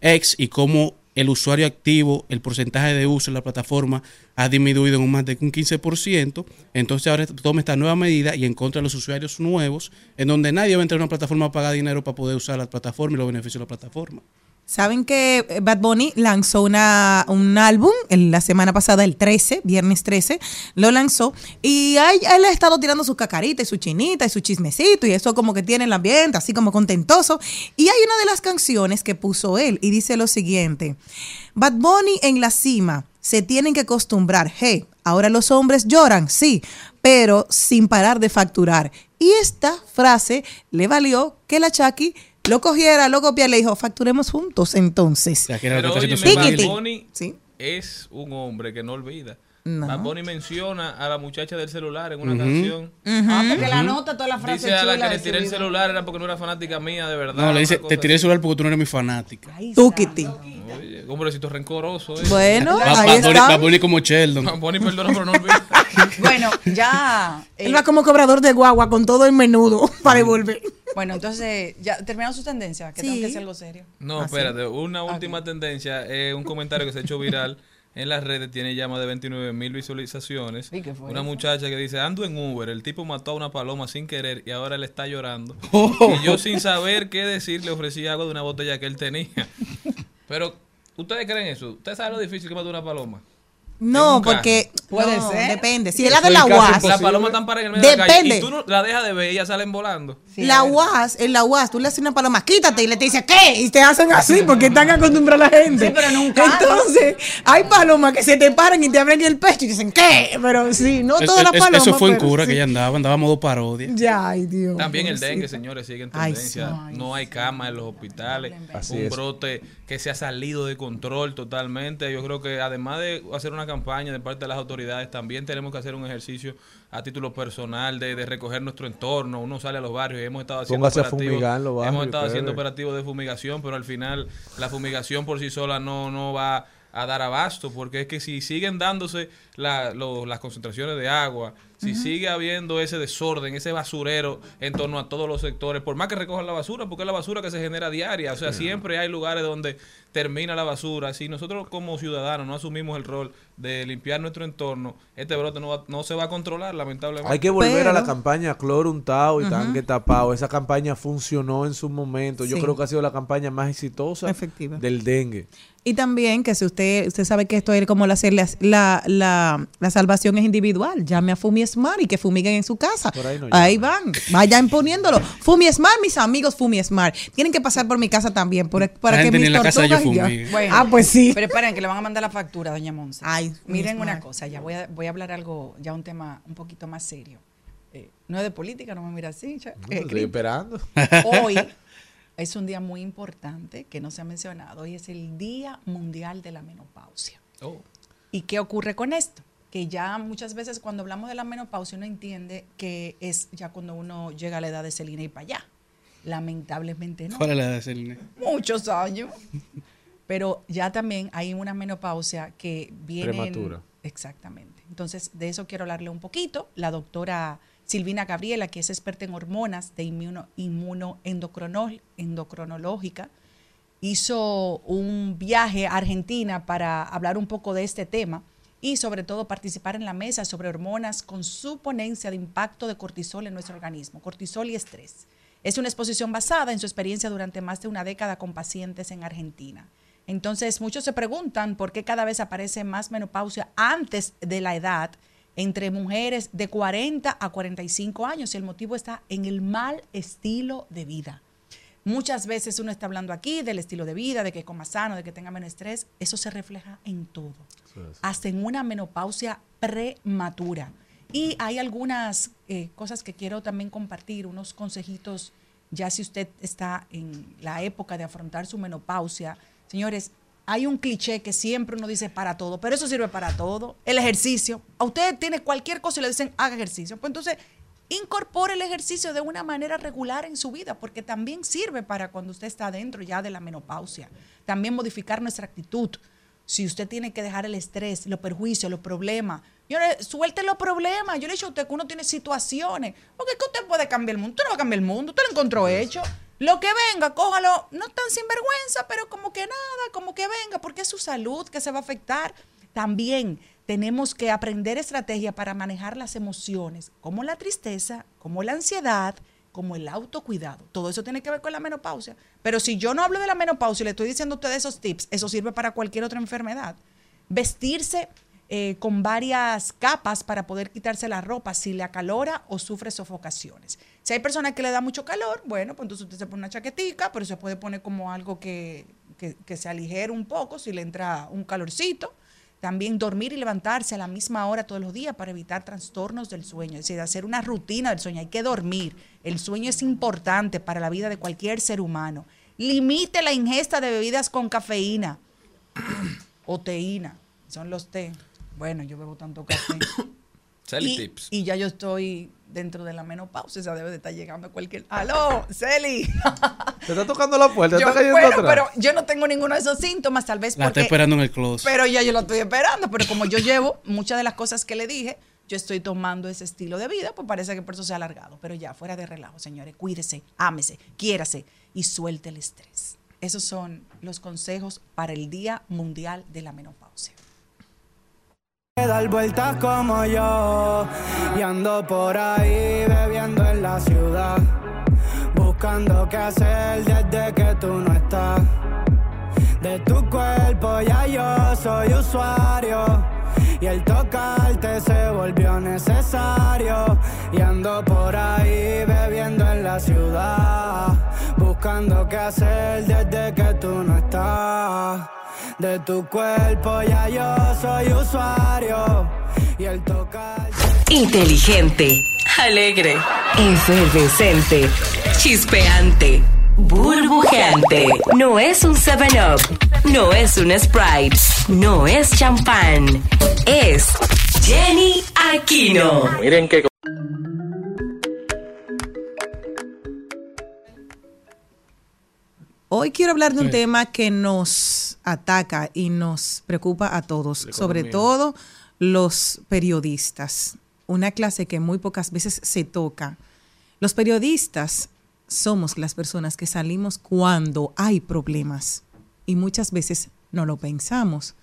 X y cómo el usuario activo, el porcentaje de uso en la plataforma ha disminuido en un más de un 15%. Entonces ahora toma esta nueva medida y en contra de los usuarios nuevos, en donde nadie va a entrar a una plataforma a pagar dinero para poder usar la plataforma y los beneficios de la plataforma. Saben que eh, Bad Bunny lanzó una, un álbum en la semana pasada, el 13, viernes 13, lo lanzó y ahí él ha estado tirando su cacarita y su chinita y su chismecito y eso como que tiene el ambiente así como contentoso. Y hay una de las canciones que puso él y dice lo siguiente, Bad Bunny en la cima, se tienen que acostumbrar, hey, ahora los hombres lloran, sí, pero sin parar de facturar. Y esta frase le valió que la Chucky lo cogiera, lo copiara y le dijo, facturemos juntos entonces. O sea, que Pero oye, Bad baile. Bunny Sí. es un hombre que no olvida. No. Bad Bunny menciona a la muchacha del celular en una Ujú. canción. Ah, porque la nota, toda la frase Dice a la que le tiré el celular era porque no era fanática mía, de verdad. No, le dice, te tiré el celular porque tú no eres mi fanática. Tú, Kitty. Oye, hombrecito rencoroso. eh. Bueno, Bad- ahí Bad Bunny- está. Bad Bunny como Sheldon. Bad Bunny, perdona, pero no. Bueno, ya. eh, Él va como cobrador de guagua con todo el menudo para devolver. bueno, entonces, ya terminaron sus tendencias, que Sí. tengo que hacer algo serio. No, Ah, espérate. Una última tendencia. eh, un comentario que se ha hecho viral en las redes. Tiene ya más de 29 mil visualizaciones. ¿Y qué fue Una eso? muchacha que dice, ando en Uber. El tipo mató a una paloma sin querer y ahora él está llorando. Oh. Y yo sin saber qué decir le ofrecí agua de una botella que él tenía. Pero, ¿ustedes creen eso? ¿Ustedes saben lo difícil que matar una paloma? No, porque Puede no, ser. depende. Si es la de la UAS, Las palomas están paradas en el medio de la calle Depende. y tú no la dejas de ver y ellas salen volando. la UAS, en la UAS, tú le haces una paloma, quítate y le te dice, ¿qué? Y te hacen así porque están acostumbrados la gente. Sí, pero en un carro. Entonces, hay palomas que se te paran y te abren el pecho y dicen, ¿qué? Pero sí, no Es- todas las palomas. eso fue en cura sí. que ella andaba, andaba a modo parodia. Ya, ay Dios. También el dengue, señores, sigue en Ay, tendencia. sí. no hay cama en los hospitales. Así un es. brote que se ha salido de control totalmente. Yo creo que además de hacer una campaña de parte de las autoridades, también tenemos que hacer un ejercicio a título personal de, de recoger nuestro entorno. Uno sale a los barrios y hemos estado haciendo Póngase a operativos. fumigar en los barrios, hemos estado haciendo ustedes. operativos de fumigación, pero al final la fumigación por sí sola no, no va a dar abasto, porque es que si siguen dándose la- lo- las concentraciones de agua, si sigue habiendo ese desorden, ese basurero en torno a todos los sectores, por más que recojan la basura, porque es la basura que se genera diaria, o sea, siempre hay lugares donde termina la basura. Si nosotros como ciudadanos no asumimos el rol de limpiar nuestro entorno, este brote no, va- no se va a controlar, lamentablemente. Hay que volver a la campaña cloro untado y Ujú. tanque tapado. Esa campaña funcionó en su momento. Yo Sí. creo que ha sido la campaña más exitosa Efectiva. del dengue. Y también que si usted usted sabe que esto es como la, la, la, la salvación es individual, llame a Fumi Smart y que fumiguen en su casa. Por ahí no Ahí van, vayan poniéndolo. Fumi Smart, mis amigos Fumi Smart. Tienen que pasar por mi casa también por- para La que mis la casa tortugas. Bueno, Ah, pues sí. Pero esperen, que le van a mandar la factura, doña Monza. Ay, Miren una cosa, ya voy a, voy a hablar algo, ya un tema un poquito más serio. Eh, no es de política, no me mira así. eh, Estoy esperando. Hoy es un día muy importante que no se ha mencionado. Hoy es el Día Mundial de la Menopausia. Oh. ¿Y qué ocurre con esto? Que ya muchas veces cuando hablamos de la menopausia uno entiende que es ya cuando uno llega a la edad de Celina y para allá. Lamentablemente no. ¿Cuál es la de Celine? Muchos años. Pero ya también hay una menopausia que viene. Prematura. Exactamente. Entonces, de eso quiero hablarle un poquito. La doctora Silvina Gabriela, que es experta en hormonas de inmuno, hizo un viaje a Argentina para hablar un poco de este tema y sobre todo participar en la mesa sobre hormonas con su ponencia de impacto de cortisol en nuestro organismo, cortisol y estrés. Es una exposición basada en su experiencia durante más de una década con pacientes en Argentina. Entonces, muchos se preguntan por qué cada vez aparece más menopausia antes de la edad entre mujeres de 40 a 45 años y el motivo está en el mal estilo de vida. Muchas veces uno está hablando aquí del estilo de vida, de que coma sano, de que tenga menos estrés. Eso se refleja en todo, hasta en una menopausia prematura. Y hay algunas eh, cosas que quiero también compartir, unos consejitos, ya si usted está en la época de afrontar su menopausia. Señores, hay un cliché que siempre uno dice para todo, pero eso sirve para todo. El ejercicio. A usted tiene cualquier cosa y le dicen haga ejercicio. Pues entonces, incorpore el ejercicio de una manera regular en su vida, porque también sirve para cuando usted está dentro ya de la menopausia. También modificar nuestra actitud. Si usted tiene que dejar el estrés, los perjuicios, los problemas, yo le, suelte los problemas. Yo le he dicho a usted que uno tiene situaciones. Porque es que usted puede cambiar el mundo. Usted no va a cambiar el mundo. Usted lo encontró hecho. Lo que venga, cójalo, no tan sinvergüenza, pero como que nada, como que venga, porque es su salud que se va a afectar. También tenemos que aprender estrategia para manejar las emociones, como la tristeza, como la ansiedad, como el autocuidado. Todo eso tiene que ver con la menopausia. Pero si yo no hablo de la menopausia y le estoy diciendo a ustedes esos tips, eso sirve para cualquier otra enfermedad. Vestirse eh, con varias capas para poder quitarse la ropa si le acalora o sufre sofocaciones. Si hay personas que le da mucho calor, bueno, pues entonces usted se pone una chaquetica, pero se puede poner como algo que, que, que se aligere un poco si le entra un calorcito. También dormir y levantarse a la misma hora todos los días para evitar trastornos del sueño. Es decir, hacer una rutina del sueño. Hay que dormir. El sueño es importante para la vida de cualquier ser humano. Limite la ingesta de bebidas con cafeína o teína. Son los té. Bueno, yo bebo tanto café. Y, tips. y ya yo estoy dentro de la menopausia. O sea, debe de estar llegando a cualquier... ¡Aló, Celi! Te está tocando la puerta, te Yo- está cayendo bueno, atrás. pero yo no tengo ninguno de esos síntomas, tal vez La está porque... esperando en el closet. Pero ya yo lo estoy esperando, pero como yo llevo muchas de las cosas que le dije, yo estoy tomando ese estilo de vida, pues parece que por eso se ha alargado. Pero ya, fuera de relajo, señores, cuídese, ámese, quiérase y suelte el estrés. Esos son los consejos para el Día Mundial de la Menopausia. Dar vueltas como yo y ando por ahí bebiendo en la ciudad buscando qué hacer desde que tú no estás de tu cuerpo ya yo soy usuario Y el tocarte se volvió necesario. Y ando por ahí bebiendo en la ciudad. Buscando qué hacer desde que tú no estás. De tu cuerpo ya yo soy usuario. Y el tocarte. Inteligente, alegre, efervescente, chispeante, burbujeante. No es un 7-Up, no es un Sprite, no es champán. Es Jenny Aquino. Miren que Hoy quiero hablar de un Sí. tema que nos ataca y nos preocupa a todos, sobre todo los periodistas. Una clase que muy pocas veces se toca. Los periodistas somos las personas que salimos cuando hay problemas y muchas veces no lo pensamos.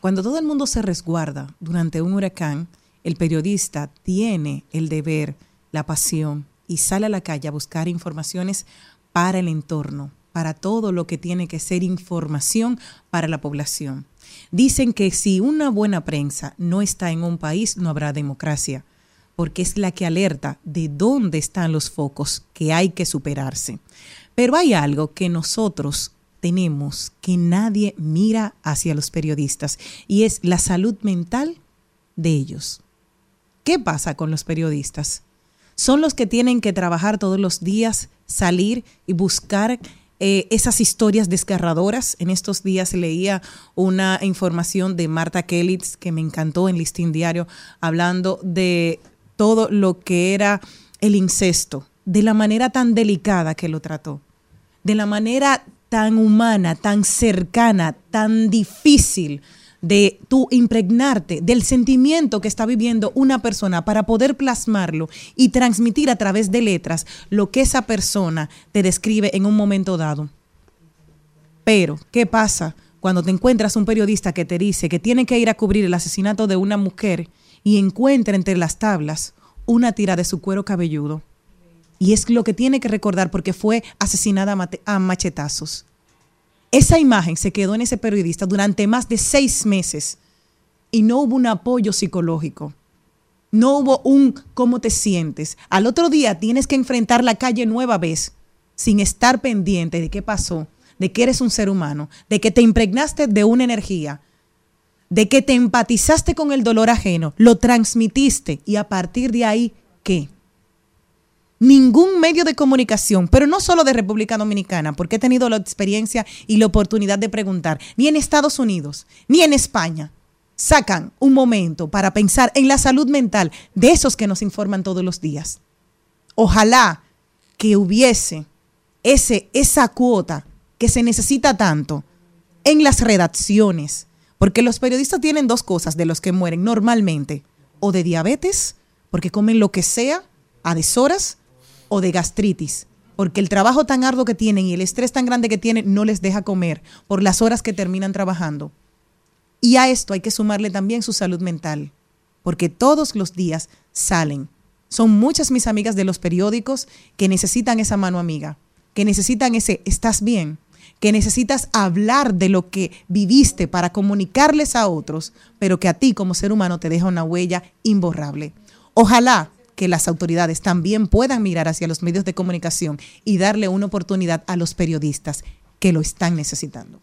Cuando todo el mundo se resguarda durante un huracán, el periodista tiene el deber, la pasión y sale a la calle a buscar informaciones para el entorno, para todo lo que tiene que ser información para la población. Dicen que si una buena prensa no está en un país, no habrá democracia, porque es la que alerta de dónde están los focos que hay que superarse. Pero hay algo que nosotros tenemos que nadie mira hacia los periodistas y es la salud mental de ellos. ¿Qué pasa con los periodistas? Son los que tienen que trabajar todos los días, salir y buscar eh, esas historias desgarradoras. En estos días leía una información de Marta Kellitz que me encantó en Listín Diario, hablando de todo lo que era el incesto, de la manera tan delicada que lo trató, de la manera tan humana, tan cercana, tan difícil de tú impregnarte del sentimiento que está viviendo una persona para poder plasmarlo y transmitir a través de letras lo que esa persona te describe en un momento dado. Pero, ¿qué pasa cuando te encuentras un periodista que te dice que tiene que ir a cubrir el asesinato de una mujer y encuentra entre las tablas una tira de su cuero cabelludo? Y es lo que tiene que recordar porque fue asesinada a machetazos. Esa imagen se quedó en ese periodista durante más de seis meses y no hubo un apoyo psicológico. No hubo un cómo te sientes. Al otro día tienes que enfrentar la calle nueva vez sin estar pendiente de qué pasó, de que eres un ser humano, de que te impregnaste de una energía, de que te empatizaste con el dolor ajeno, lo transmitiste y a partir de ahí, ¿qué? Ningún medio de comunicación, pero no solo de República Dominicana, porque he tenido la experiencia y la oportunidad de preguntar, ni en Estados Unidos, ni en España, sacan un momento para pensar en la salud mental de esos que nos informan todos los días. Ojalá que hubiese ese, esa cuota que se necesita tanto en las redacciones, porque los periodistas tienen dos cosas de los que mueren normalmente, o de diabetes, porque comen lo que sea a deshoras, o de gastritis, porque el trabajo tan arduo que tienen y el estrés tan grande que tienen no les deja comer por las horas que terminan trabajando. Y a esto hay que sumarle también su salud mental, porque todos los días salen. Son muchas mis amigas de los periódicos que necesitan esa mano amiga, que necesitan ese estás bien, que necesitas hablar de lo que viviste para comunicarles a otros, pero que a ti como ser humano te deja una huella imborrable. Ojalá que las autoridades también puedan mirar hacia los medios de comunicación y darle una oportunidad a los periodistas que lo están necesitando.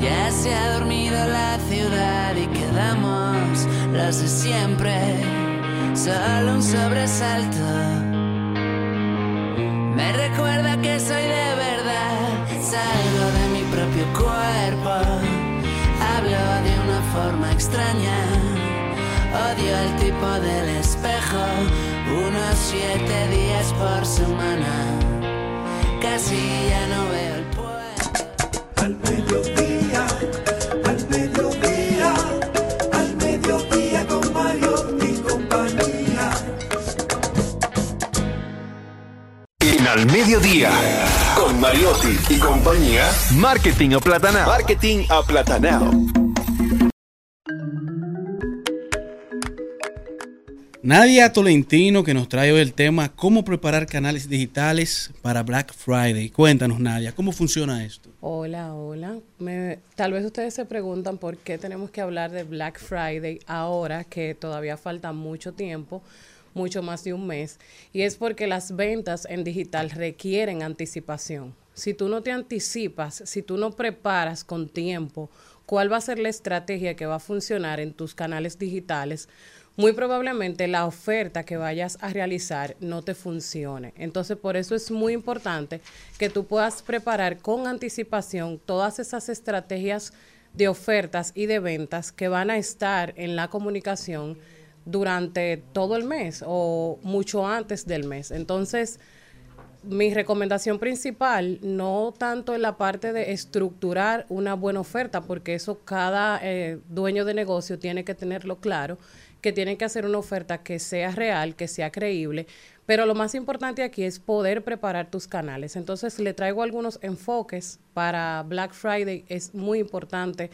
Ya se ha dormido la ciudad y quedamos los de siempre, solo un sobresalto. Me recuerda que soy de verdad, salgo de mi propio cuerpo, hablo de una forma extraña, odio el tipo del espejo, unos siete días por semana, casi ya no veo el Al mediodía, al mediodía, al mediodía con Mario y compañía. En Al Mediodía, con Mariotti y compañía, Marketing aplatanado. Marketing aplatanado. Nadia Tolentino que nos trae hoy el tema cómo preparar canales digitales para Black Friday. Cuéntanos Nadia, ¿cómo funciona esto? Hola, hola. Me- tal vez ustedes se preguntan por qué tenemos que hablar de Black Friday ahora que todavía falta mucho tiempo, mucho más de un mes. Y es porque las ventas en digital requieren anticipación. Si tú no te anticipas, si tú no preparas con tiempo cuál va a ser la estrategia que va a funcionar en tus canales digitales, muy probablemente la oferta que vayas a realizar no te funcione. Entonces, por eso es muy importante que tú puedas preparar con anticipación todas esas estrategias de ofertas y de ventas que van a estar en la comunicación durante todo el mes o mucho antes del mes. Entonces, mi recomendación principal, no tanto en la parte de estructurar una buena oferta, porque eso cada eh, dueño de negocio tiene que tenerlo claro, que tienen que hacer una oferta que sea real, que sea creíble, pero lo más importante aquí es poder preparar tus canales. Entonces le traigo algunos enfoques para Black Friday. Es muy importante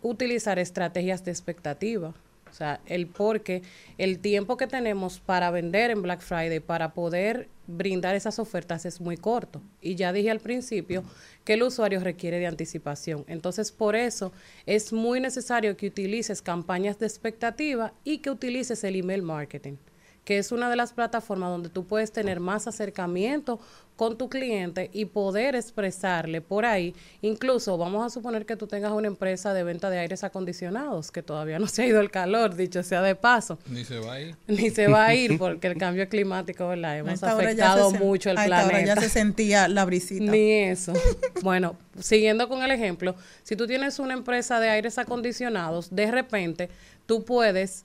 utilizar estrategias de expectativa. O sea, el porque el tiempo que tenemos para vender en Black Friday, para poder brindar esas ofertas es muy corto. Y ya dije al principio que el usuario requiere de anticipación. Entonces, por eso es muy necesario que utilices campañas de expectativa y que utilices el email marketing que es una de las plataformas donde tú puedes tener más acercamiento con tu cliente y poder expresarle por ahí, incluso vamos a suponer que tú tengas una empresa de venta de aires acondicionados, que todavía no se ha ido el calor, dicho sea de paso, Ni se va a ir. ni se va a ir porque el cambio climático, ¿verdad? Hemos afectado mucho el a esta hora planeta. ya se sentía la brisita. Ni eso. Bueno, siguiendo con el ejemplo, si tú tienes una empresa de aires acondicionados, de repente tú puedes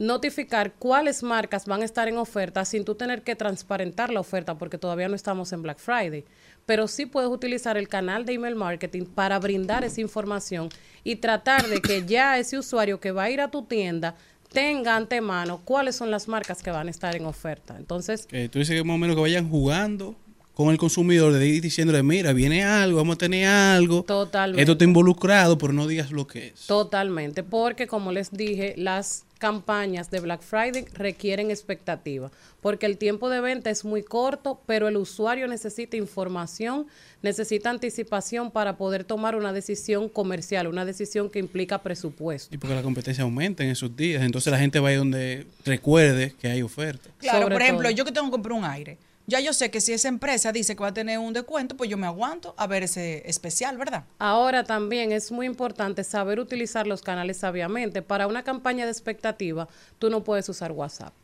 notificar cuáles marcas van a estar en oferta sin tú tener que transparentar la oferta porque todavía no estamos en Black Friday. Pero sí puedes utilizar el canal de email marketing para brindar esa información y tratar de que ya ese usuario que va a ir a tu tienda tenga antemano cuáles son las marcas que van a estar en oferta. Entonces, Que tú dices que más o menos que vayan jugando con el consumidor, de ir diciéndole, mira, viene algo, vamos a tener algo. Totalmente. Esto está involucrado, pero no digas lo que es. Totalmente, porque como les dije, las campañas de Black Friday requieren expectativa, porque el tiempo de venta es muy corto, pero el usuario necesita información, necesita anticipación para poder tomar una decisión comercial, una decisión que implica presupuesto. Y porque la competencia aumenta en esos días. Entonces la gente va a ir donde recuerde que hay oferta. Claro, Sobre por ejemplo, todo. yo que tengo que comprar un aire. Ya yo sé que si esa empresa dice que va a tener un descuento, pues yo me aguanto a ver ese especial, ¿verdad? Ahora también es muy importante saber utilizar los canales sabiamente. Para una campaña de expectativa, tú no puedes usar WhatsApp.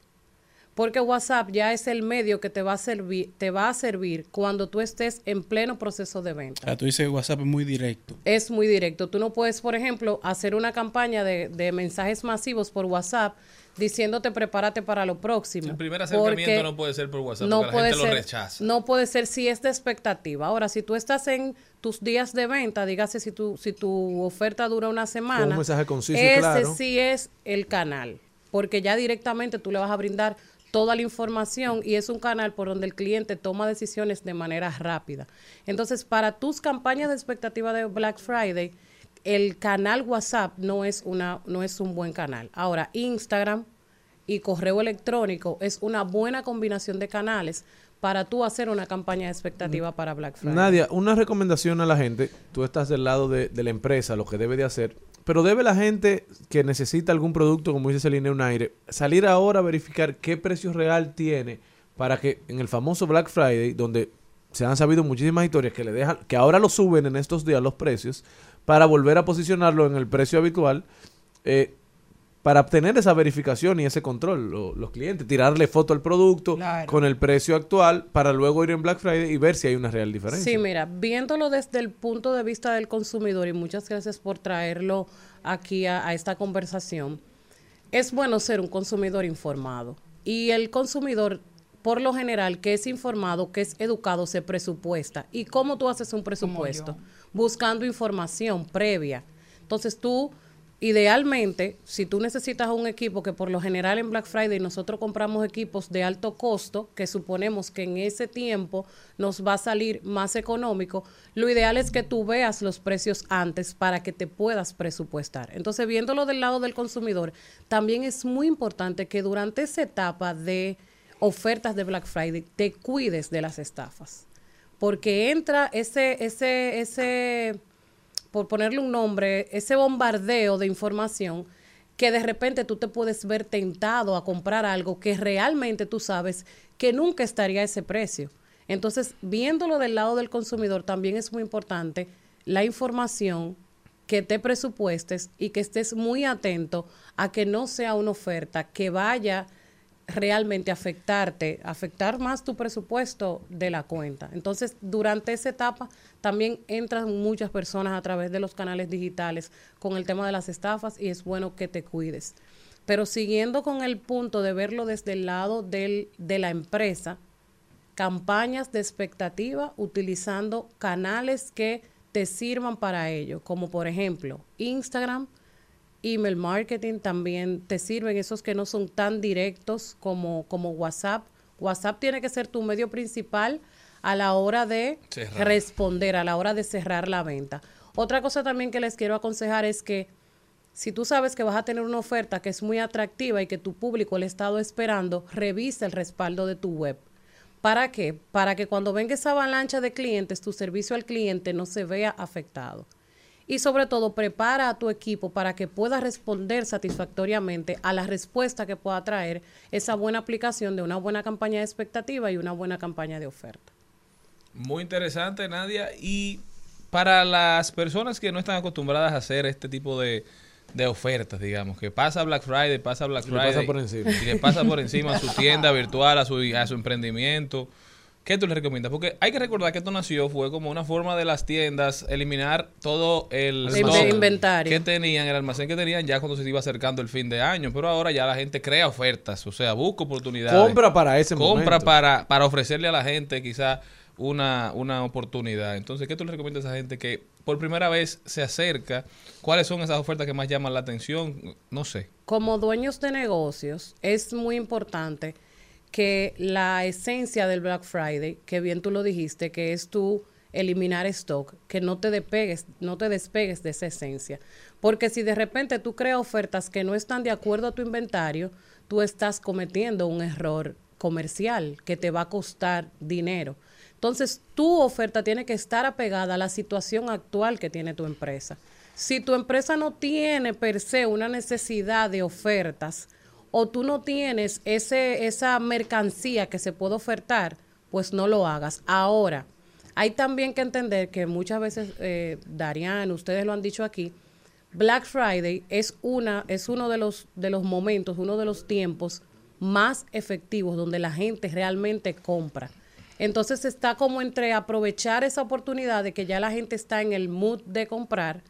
Porque WhatsApp ya es el medio que te va a servir, te va a servir cuando tú estés en pleno proceso de venta. O sea, tú dices que WhatsApp es muy directo. Es muy directo. Tú no puedes, por ejemplo, hacer una campaña de, de mensajes masivos por WhatsApp diciéndote prepárate para lo próximo. El primer acercamiento Porque no puede ser por WhatsApp no porque la puede gente ser, lo rechaza. No puede ser si es de expectativa. Ahora, si tú estás en tus días de venta, dígase si tu, si tu oferta dura una semana, Con un mensaje conciso y ese claro. sí es el canal, porque ya directamente tú le vas a brindar toda la información y es un canal por donde el cliente toma decisiones de manera rápida. Entonces, para tus campañas de expectativa de Black Friday, el canal WhatsApp no es una no es un buen canal. Ahora, Instagram y correo electrónico es una buena combinación de canales para tú hacer una campaña de expectativa para Black Friday. Nadia, una recomendación a la gente. Tú estás del lado de, de la empresa, lo que debe de hacer. Pero debe la gente que necesita algún producto, como dice Celine, un aire, salir ahora a verificar qué precio real tiene para que en el famoso Black Friday, donde se han sabido muchísimas historias que le dejan, que ahora lo suben en estos días los precios, para volver a posicionarlo en el precio habitual, eh, para obtener esa verificación y ese control, lo- los clientes, tirarle foto al producto Claro. con el precio actual para luego ir en Black Friday y ver si hay una real diferencia. Sí, mira, viéndolo desde el punto de vista del consumidor, y muchas gracias por traerlo aquí a, a esta conversación, es bueno ser un consumidor informado. Y el consumidor, por lo general, que es informado, que es educado, se presupuesta. ¿Y cómo tú haces un presupuesto? Buscando información previa. Entonces tú, idealmente, si tú necesitas un equipo que por lo general en Black Friday nosotros compramos equipos de alto costo, que suponemos que en ese tiempo nos va a salir más económico, lo ideal es que tú veas los precios antes para que te puedas presupuestar. Entonces, viéndolo del lado del consumidor, también es muy importante que durante esa etapa de ofertas de Black Friday te cuides de las estafas. Porque entra ese, ese, ese, por ponerle un nombre, ese bombardeo de información que de repente tú te puedes ver tentado a comprar algo que realmente tú sabes que nunca estaría a ese precio. Entonces, viéndolo del lado del consumidor, también es muy importante la información que te presupuestes y que estés muy atento a que no sea una oferta que vaya realmente afectarte, afectar más tu presupuesto de la cuenta. Entonces, durante esa etapa también entran muchas personas a través de los canales digitales con el tema de las estafas y es bueno que te cuides. Pero siguiendo con el punto de verlo desde el lado del, de la empresa, campañas de expectativa utilizando canales que te sirvan para ello, como por ejemplo Instagram, email marketing también te sirven, esos que no son tan directos como, como WhatsApp. WhatsApp tiene que ser tu medio principal a la hora de Cerrar. responder, a la hora de cerrar la venta. Otra cosa también que les quiero aconsejar es que si tú sabes que vas a tener una oferta que es muy atractiva y que tu público le ha estado esperando, revisa el respaldo de tu web. ¿Para qué? Para que cuando venga esa avalancha de clientes, tu servicio al cliente no se vea afectado. Y sobre todo, prepara a tu equipo para que pueda responder satisfactoriamente a la respuesta que pueda traer esa buena aplicación de una buena campaña de expectativa y una buena campaña de oferta. Muy interesante, Nadia. Y para las personas que no están acostumbradas a hacer este tipo de, de ofertas, digamos, que pasa Black Friday, pasa Black Y le Friday. pasa por encima. Y le pasa por encima a su tienda virtual, a su, a su emprendimiento. ¿Qué tú le recomiendas? Porque hay que recordar que esto nació, fue como una forma de las tiendas eliminar todo el El stock inventario. que tenían, el almacén que tenían ya cuando se iba acercando el fin de año. Pero ahora ya la gente crea ofertas, o sea, busca oportunidades. Compra para ese Compra momento. para, para ofrecerle a la gente quizá una, una oportunidad. Entonces, ¿qué tú le recomiendas a esa gente que por primera vez se acerca? ¿Cuáles son esas ofertas que más llaman la atención? No sé. como dueños de negocios, es muy importante que la esencia del Black Friday, que bien tú lo dijiste, que es tú eliminar stock, que no te despegues, no te despegues de esa esencia. Porque si de repente tú creas ofertas que no están de acuerdo a tu inventario, tú estás cometiendo un error comercial que te va a costar dinero. Entonces, tu oferta tiene que estar apegada a la situación actual que tiene tu empresa. Si tu empresa no tiene per se una necesidad de ofertas o tú no tienes ese, esa mercancía que se puede ofertar, pues no lo hagas. Ahora, hay también que entender que muchas veces, eh, Darian, ustedes lo han dicho aquí, Black Friday es una es uno de los de los momentos, uno de los tiempos más efectivos donde la gente realmente compra. Entonces está como entre aprovechar esa oportunidad de que ya la gente está en el mood de comprar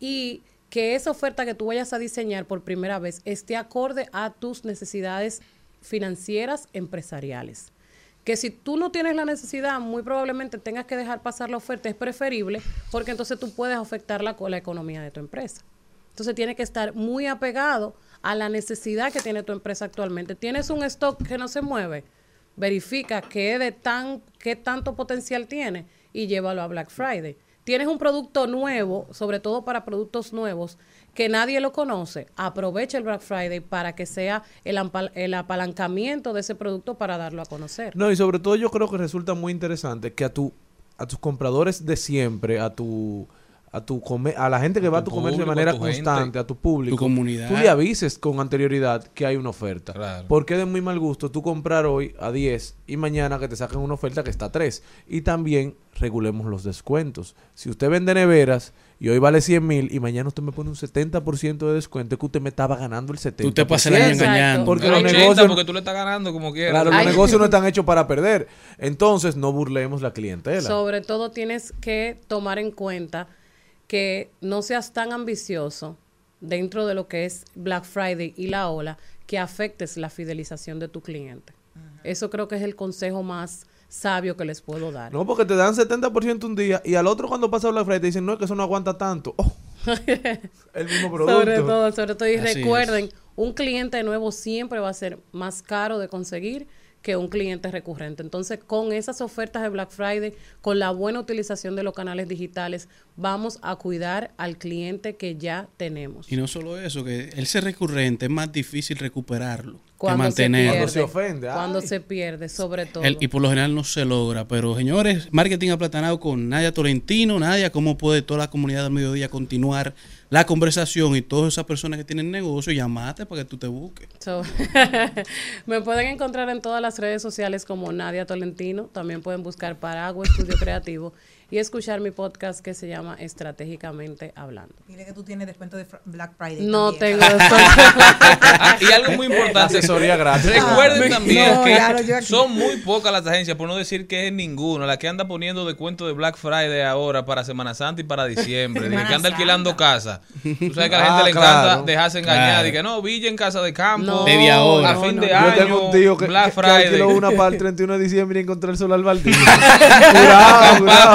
y que esa oferta que tú vayas a diseñar por primera vez esté acorde a tus necesidades financieras empresariales. Que si tú no tienes la necesidad, muy probablemente tengas que dejar pasar la oferta, es preferible porque entonces tú puedes afectar la, la economía de tu empresa. Entonces tiene que estar muy apegado a la necesidad que tiene tu empresa actualmente. Tienes un stock que no se mueve, verifica qué de tan qué tanto potencial tiene y llévalo a Black Friday. Tienes un producto nuevo, sobre todo para productos nuevos que nadie lo conoce, aprovecha el Black Friday para que sea el, el apalancamiento de ese producto para darlo a conocer. No, y sobre todo yo creo que resulta muy interesante que a tu a tus compradores de siempre, a tu a tu come- a la gente que va a tu tu comercio de público, manera a tu gente, constante, a tu público, tu comunidad. tú le avises con anterioridad que hay una oferta. Claro. Porque es de muy mal gusto tú comprar hoy a 10 y mañana que te saquen una oferta que está a 3. Y también regulemos los descuentos. Si usted vende neveras y hoy vale 100 mil y mañana usted me pone un 70% de descuento, es que usted me estaba ganando el 70%. Tú te pasas el año engañando. Porque los 80 negocios... porque tú le estás ganando como quieras. Claro, los Ay. negocios no están hechos para perder. Entonces, no burlemos la clientela. Sobre todo tienes que tomar en cuenta que no seas tan ambicioso dentro de lo que es Black Friday y la ola que afectes la fidelización de tu cliente. Eso creo que es el consejo más sabio que les puedo dar. No, porque te dan 70% un día y al otro cuando pasa Black Friday te dicen, no, es que eso no aguanta tanto. Oh, el mismo producto. Sobre todo, sobre todo. Y Así recuerden, un cliente nuevo siempre va a ser más caro de conseguir que un cliente recurrente. Entonces, con esas ofertas de Black Friday, con la buena utilización de los canales digitales, vamos a cuidar al cliente que ya tenemos. Y no solo eso, que el ser recurrente es más difícil recuperarlo. Cuando mantener. se pierde, Cuando se ofende, Cuando se pierde, sobre todo. El- y por lo general no se logra. Pero señores, marketing aplatanado con Nadia Tolentino. Nadia, ¿cómo puede toda la comunidad del mediodía continuar la conversación y todas esas personas que tienen negocio, llamate para que tú te busques? Me pueden encontrar en todas las redes sociales como Nadia Tolentino. También pueden buscar Paraguas Estudio Creativo y escuchar mi podcast que se llama Estratégicamente Hablando. Dile que tú tienes descuento de Black Friday. No también. tengo y algo muy importante. Asesoría gratis. Recuerden Ah, también no, que claro, son muy pocas las agencias, por no decir que es ninguna, la que anda poniendo descuento de Black Friday ahora para Semana Santa y para diciembre. Que anda alquilando casa. Tú sabes que a la gente Ah, le encanta claro. dejarse engañar. Claro. Y que no, Villa en casa de campo. No. Media hora. A fin no, de año. Yo tengo un tío que, Black que- que Friday. alquiló una para el 31 de diciembre y encontró el solar baldío. Cuidado, Ah,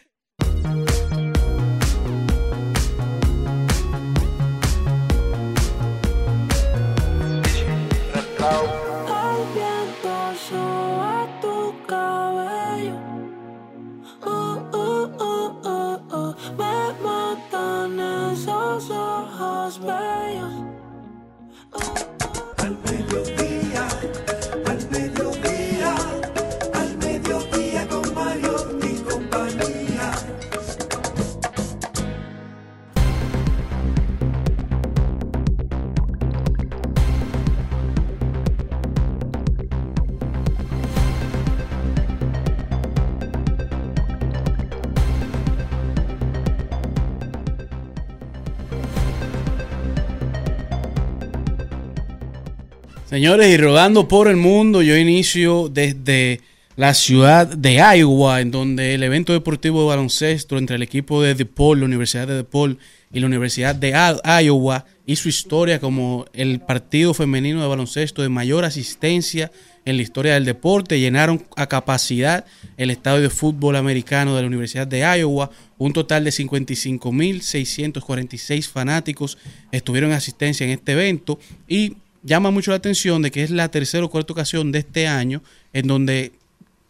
Señores, y rodando por el mundo, yo inicio desde la ciudad de Iowa, en donde el evento deportivo de baloncesto entre el equipo de DePaul, la Universidad de DePaul y la Universidad de Iowa hizo historia como el partido femenino de baloncesto de mayor asistencia en la historia del deporte. Llenaron a capacidad el estadio de fútbol americano de la Universidad de Iowa. Un total de 55.646 fanáticos estuvieron en asistencia en este evento y llama mucho la atención de que es la tercera o cuarta ocasión de este año en donde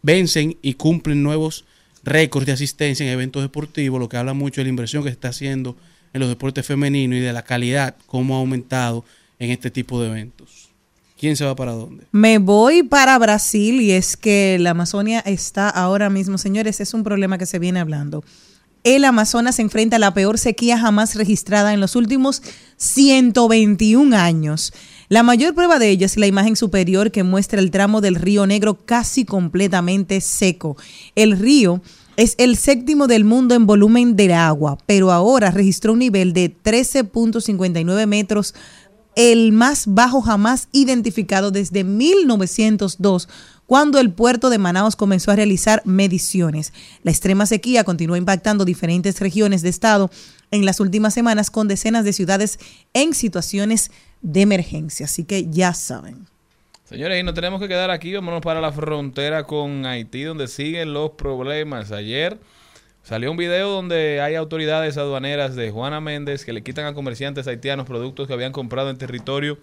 vencen y cumplen nuevos récords de asistencia en eventos deportivos, lo que habla mucho de la inversión que se está haciendo en los deportes femeninos y de la calidad, cómo ha aumentado en este tipo de eventos. ¿Quién se va para dónde? Me voy para Brasil y es que la Amazonia está ahora mismo, señores, es un problema que se viene hablando. El Amazonas se enfrenta a la peor sequía jamás registrada en los últimos 121 años. La mayor prueba de ello es la imagen superior que muestra el tramo del río Negro casi completamente seco. El río es el séptimo del mundo en volumen de agua, pero ahora registró un nivel de 13.59 metros el más bajo jamás identificado desde 1902, cuando el puerto de Manaus comenzó a realizar mediciones. La extrema sequía continúa impactando diferentes regiones de estado en las últimas semanas con decenas de ciudades en situaciones de emergencia. Así que ya saben. Señores, y nos tenemos que quedar aquí. Vámonos para la frontera con Haití, donde siguen los problemas. Ayer salió un video donde hay autoridades aduaneras de Juana Méndez que le quitan a comerciantes haitianos productos que habían comprado en territorio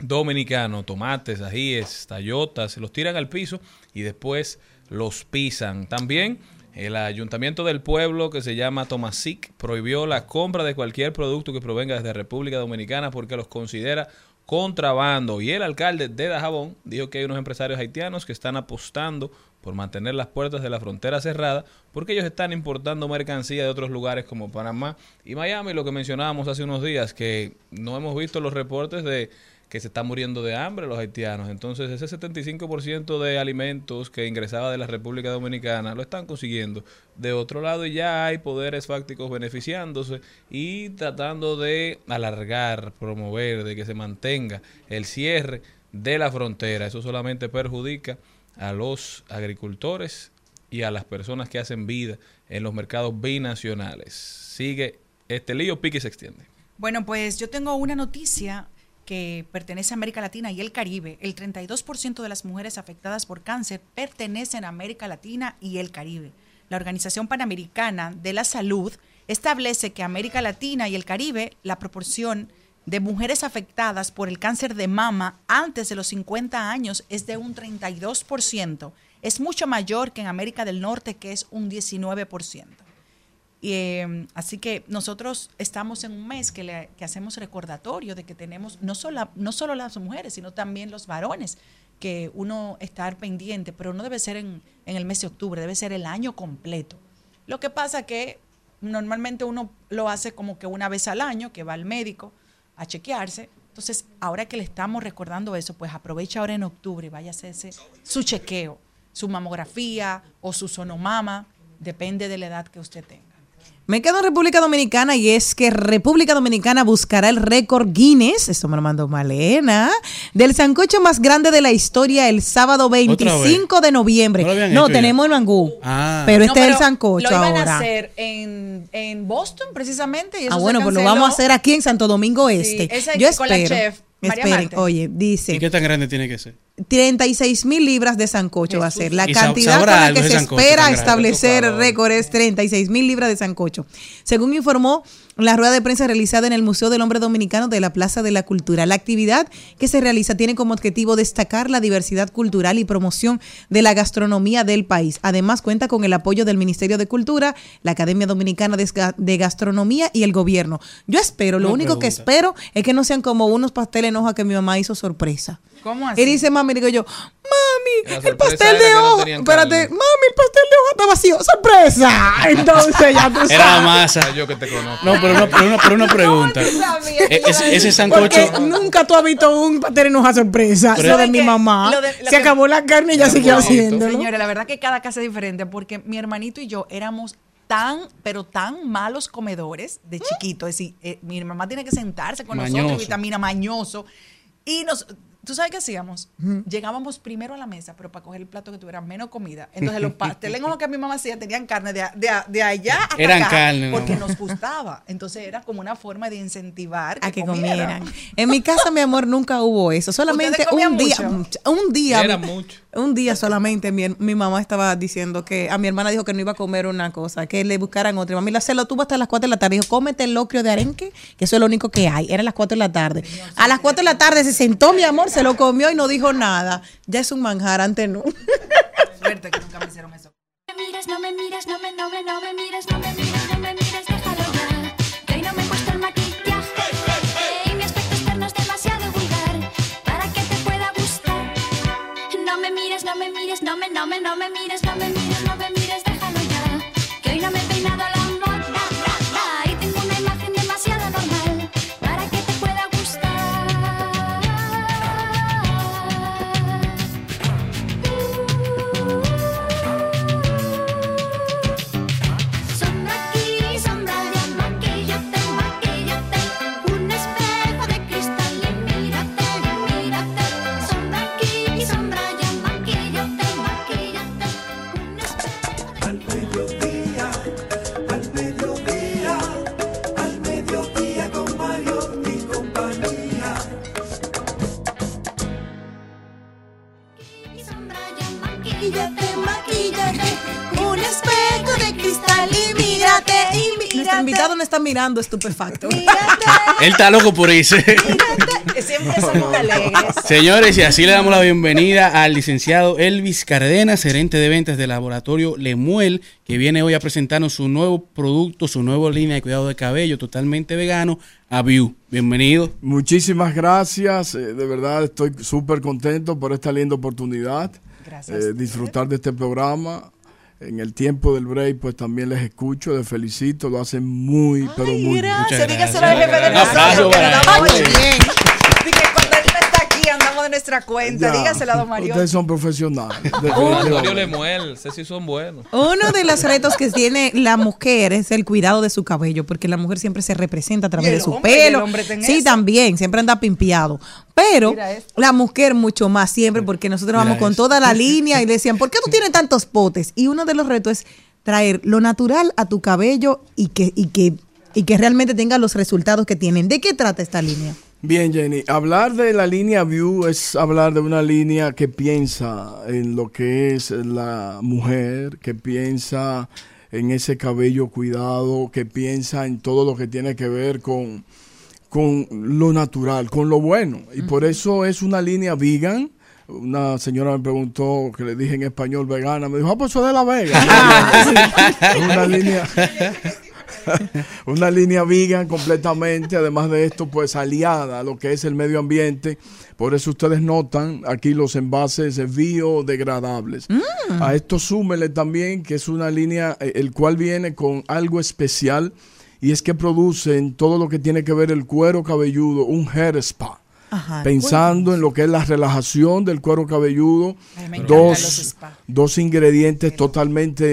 dominicano, tomates, ajíes, tallotas, los tiran al piso y después los pisan. También el ayuntamiento del pueblo que se llama Tomasic prohibió la compra de cualquier producto que provenga desde República Dominicana porque los considera contrabando. Y el alcalde de Dajabón dijo que hay unos empresarios haitianos que están apostando por mantener las puertas de la frontera cerradas porque ellos están importando mercancía de otros lugares como Panamá y Miami, lo que mencionábamos hace unos días, que no hemos visto los reportes de que se están muriendo de hambre los haitianos. Entonces, ese 75% de alimentos que ingresaba de la República Dominicana lo están consiguiendo de otro lado ya hay poderes fácticos beneficiándose y tratando de alargar, promover, de que se mantenga el cierre de la frontera. Eso solamente perjudica a los agricultores y a las personas que hacen vida en los mercados binacionales. Sigue este lío, pique y se extiende. Bueno, pues yo tengo una noticia que pertenece a América Latina y el Caribe. El 32% de las mujeres afectadas por cáncer pertenecen a América Latina y el Caribe. La Organización Panamericana de la Salud establece que América Latina y el Caribe, la proporción de mujeres afectadas por el cáncer de mama antes de los 50 años es de un 32%. Es mucho mayor que en América del Norte, que es un 19%. Eh, así que nosotros estamos en un mes que, hacemos recordatorio de que tenemos no solo, no solo las mujeres, sino también los varones, que uno estar pendiente, pero no debe ser en, en el mes de octubre, debe ser el año completo. Lo que pasa que normalmente uno lo hace como que una vez al año, que va al médico a chequearse. Entonces, ahora que le estamos recordando eso, pues aprovecha ahora en octubre y vaya a hacerse su chequeo, su mamografía o su sonomama, depende de la edad que usted tenga. Me quedo en República Dominicana y es que República Dominicana buscará el récord Guinness, esto me lo mandó Malena, del sancocho más grande de la historia el sábado 25 de noviembre. ¿No tenemos el mangú. Ah. Pero No, este es el sancocho Lo iban ahora. a hacer en, en Boston, precisamente. Y eso Ah, se bueno, pues lo vamos a hacer aquí en Santo Domingo Sí, Este. esa Yo con la espero. chef, María esperen, Marte. oye, dice. ¿Y qué tan grande tiene que ser? 36 mil libras de sancocho va a ser. La cantidad con la que se espera establecer el récord es 36 mil libras de sancocho. Según informó la rueda de prensa realizada en el Museo del Hombre Dominicano de la Plaza de la Cultura, la actividad que se realiza tiene como objetivo destacar la diversidad cultural y promoción de la gastronomía del país. Además, cuenta con el apoyo del Ministerio de Cultura, la Academia Dominicana de Ga- de Gastronomía y el gobierno. Yo espero, lo Una único que espero es que no sean como unos pasteles en hoja que mi mamá hizo sorpresa. ¿Cómo así? Y dice mami, digo yo, mami, el pastel de no hoja, tenían espérate, carne. mami, el pastel de hoja está vacío, sorpresa. Entonces ya tú sabes. Era la masa. Yo que te conozco. No, pero una, pero una, pero una pregunta. E- ese, ese sancocho. Porque nunca tú has visto un pastel en hoja sorpresa. Pero- lo de ¿Sabe mi mamá. De- Se que- acabó la carne y ya siguió haciéndolo. Señores, la verdad que cada casa es diferente porque mi hermanito y yo éramos tan, pero tan malos comedores de chiquito. Es decir, eh, mi mamá tiene que sentarse con nosotros, Mañoso. vitamina mañoso. Y nos, ¿tú sabes qué hacíamos? Llegábamos primero a la mesa, pero para coger el plato que tuviera menos comida. Entonces los pasteles hoja que mi mamá hacía tenían carne de, a- de, a- de allá hasta Eran acá, carne, ¿no? Porque nos gustaba. Entonces era como una forma de incentivar A que comieran. En mi casa, mi amor, nunca hubo eso. Solamente ¿Ustedes comían un día, mucho? un día, Era mucho. un día solamente mi, mi mamá estaba diciendo que a mi hermana dijo que no iba a comer una cosa, que le buscaran otra. Y Mami la se lo tuvo hasta las 4 de la tarde. Dijo, cómete el locrio de arenque, que eso es lo único que hay. Eran las 4 de la tarde. A las 4 de la tarde se sentó mi amor, se lo comió y no dijo nada. Ya es un manjar, antes no. Suerte que nunca me hicieron eso. me mires, no me mires, no me, no me, no me mires, no me mires, no me mires, déjalo ya. Que hoy no me he puesto el maquillaje y mi aspecto externo es demasiado vulgar para que te pueda gustar. No me mires, no me mires, no me, no me, no me mires, no me mires, no me mires, déjalo ya. Que hoy no me he peinado a la y mírate. Nuestro invitado no está mirando estupefacto. Él está loco por irse. Siempre somos alegres. Señores, y así le damos la bienvenida al licenciado Elvis Cardenas, gerente de ventas del laboratorio Lemuel, que viene hoy a presentarnos su nuevo producto, su nueva línea de cuidado de cabello totalmente vegano, Aviu. Bienvenido. Muchísimas gracias, eh, de verdad estoy súper contento por esta linda oportunidad. Gracias. eh, disfrutar de este programa. En el tiempo del break, pues también les escucho, les felicito, lo hacen muy, pero muy bien. Gracias, dígaselo al jefe de Un aplauso nosotros, para muy bien. Dije, cuando él no está aquí, andamos de nuestra cuenta. Ya, Dígaselo a don Mario. Ustedes son profesionales. Mario. Lemuel, sé si son buenos. Uno de los retos que tiene la mujer es el cuidado de su cabello, porque la mujer siempre se representa a través Y el de su hombre, y el pelo. Sí, eso. también, siempre anda pimpeado. Pero la mujer mucho más siempre, porque nosotros Mira vamos con toda la línea y le decían, ¿por qué tú tienes tantos potes? Y uno de los retos es traer lo natural a tu cabello y que, y que, y que realmente tenga los resultados que tienen. ¿De qué trata esta línea? Bien, Jenny, hablar de la línea View es hablar de una línea que piensa en lo que es la mujer, que piensa en ese cabello cuidado, que piensa en todo lo que tiene que ver con, con lo natural, con lo bueno. Y por eso es una línea vegan. Una señora me preguntó, que le dije en español vegana, me dijo, ah, pues eso es de la vega. Una línea, una línea vegan completamente, además de esto, pues aliada a lo que es el medio ambiente. Por eso ustedes notan aquí los envases biodegradables. Mm. A esto súmele también que es una línea, eh, el cual viene con algo especial y es que producen todo lo que tiene que ver el cuero cabelludo, un hair spa. Ajá, Pensando en lo que es la relajación del cuero cabelludo, Ay, dos, dos ingredientes totalmente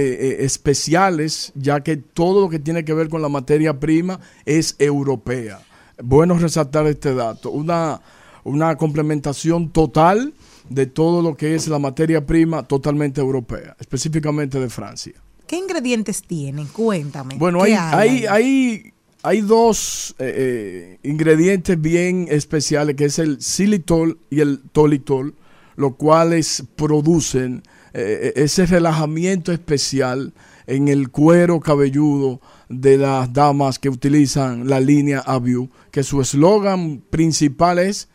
eh, especiales, ya que todo lo que tiene que ver con la materia prima es europea. Bueno resaltar este dato. Una, una complementación total de todo lo que es la materia prima totalmente europea, específicamente de Francia. ¿Qué ingredientes tienen? Cuéntame. Bueno, ¿Qué hay, hay, hay, hay dos eh, eh, ingredientes bien especiales, que es el xilitol y el tolitol, los cuales producen eh, ese relajamiento especial en el cuero cabelludo de las damas que utilizan la línea Aviu, que su eslogan principal es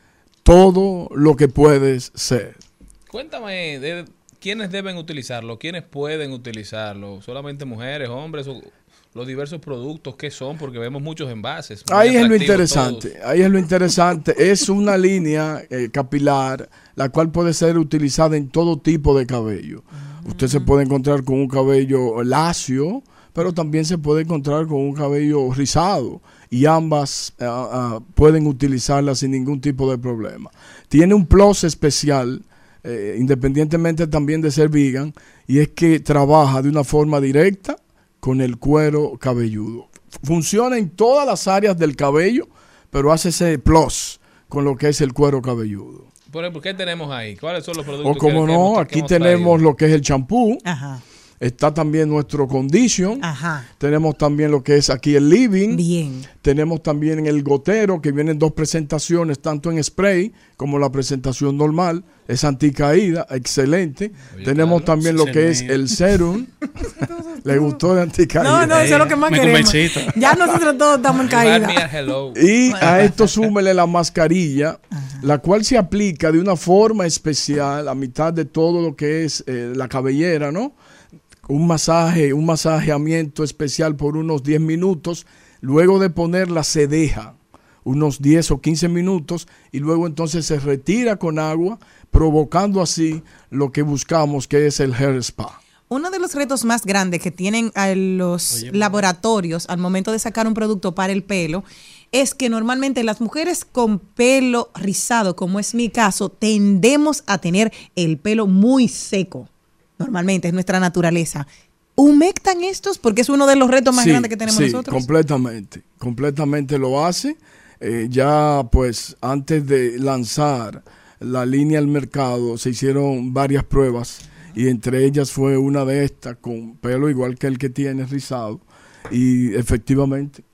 todo lo que puedes ser. Cuéntame, ¿quiénes deben utilizarlo? ¿Quiénes pueden utilizarlo? ¿Solamente mujeres, hombres? O los diversos productos, ¿qué son? Porque vemos muchos envases. Ahí es lo interesante, ahí es lo interesante. Es una línea eh, capilar, la cual puede ser utilizada en todo tipo de cabello. Usted se puede encontrar con un cabello lacio, pero también se puede encontrar con un cabello rizado. Y ambas ah, ah, pueden utilizarla sin ningún tipo de problema. Tiene un plus especial, eh, independientemente también de ser vegan, y es que trabaja de una forma directa con el cuero cabelludo. Funciona en todas las áreas del cabello, pero hace ese plus con lo que es el cuero cabelludo. Por ejemplo, ¿qué tenemos ahí? ¿Cuáles son los productos O como que- no, que aquí tenemos traído? lo que es el champú. Ajá. Está también nuestro condition. Ajá. Tenemos también lo que es aquí el living. Bien. Tenemos también el gotero, que vienen dos presentaciones, tanto en spray como la presentación normal. Es anticaída, excelente. Tenemos también lo que es mío. el serum. ¿Le gustó de anticaída? No, no, eso es lo que más Me queremos. Ya nosotros todos estamos en caída. Y a esto súmele la mascarilla, la cual se aplica de una forma especial a mitad de todo lo que es eh, la cabellera, ¿no? Un masaje, un masajeamiento especial por unos 10 minutos. Luego de ponerla se deja unos 10 o 15 minutos y luego entonces se retira con agua, provocando así lo que buscamos que es el hair spa. Uno de los retos más grandes que tienen a los laboratorios al momento de sacar un producto para el pelo es que normalmente las mujeres con pelo rizado, como es mi caso, tendemos a tener el pelo muy seco. Normalmente es nuestra naturaleza. ¿Humectan estos? Porque es uno de los retos más Sí, grandes que tenemos sí, nosotros. completamente, completamente lo hace. Eh, ya pues antes de lanzar la línea al mercado se hicieron varias pruebas y entre ellas fue una de estas con pelo igual que el que tiene rizado y efectivamente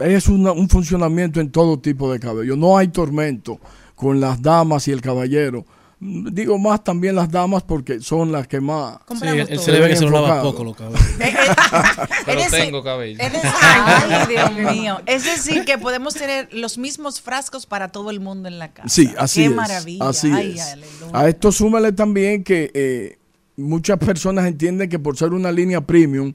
es una- un funcionamiento en todo tipo de cabello. No hay tormento con las damas y el caballero. Digo más también las damas porque son las que más Sí, él se le ve que se lo lava poco los cabellos. Pero Es decir- tengo cabello. es decir- ay, Dios mío. Es decir, que podemos tener los mismos frascos para todo el mundo en la casa. Sí, así Qué es. maravilla. Así Ay, es. A esto súmale también que eh, muchas personas entienden que por ser una línea premium,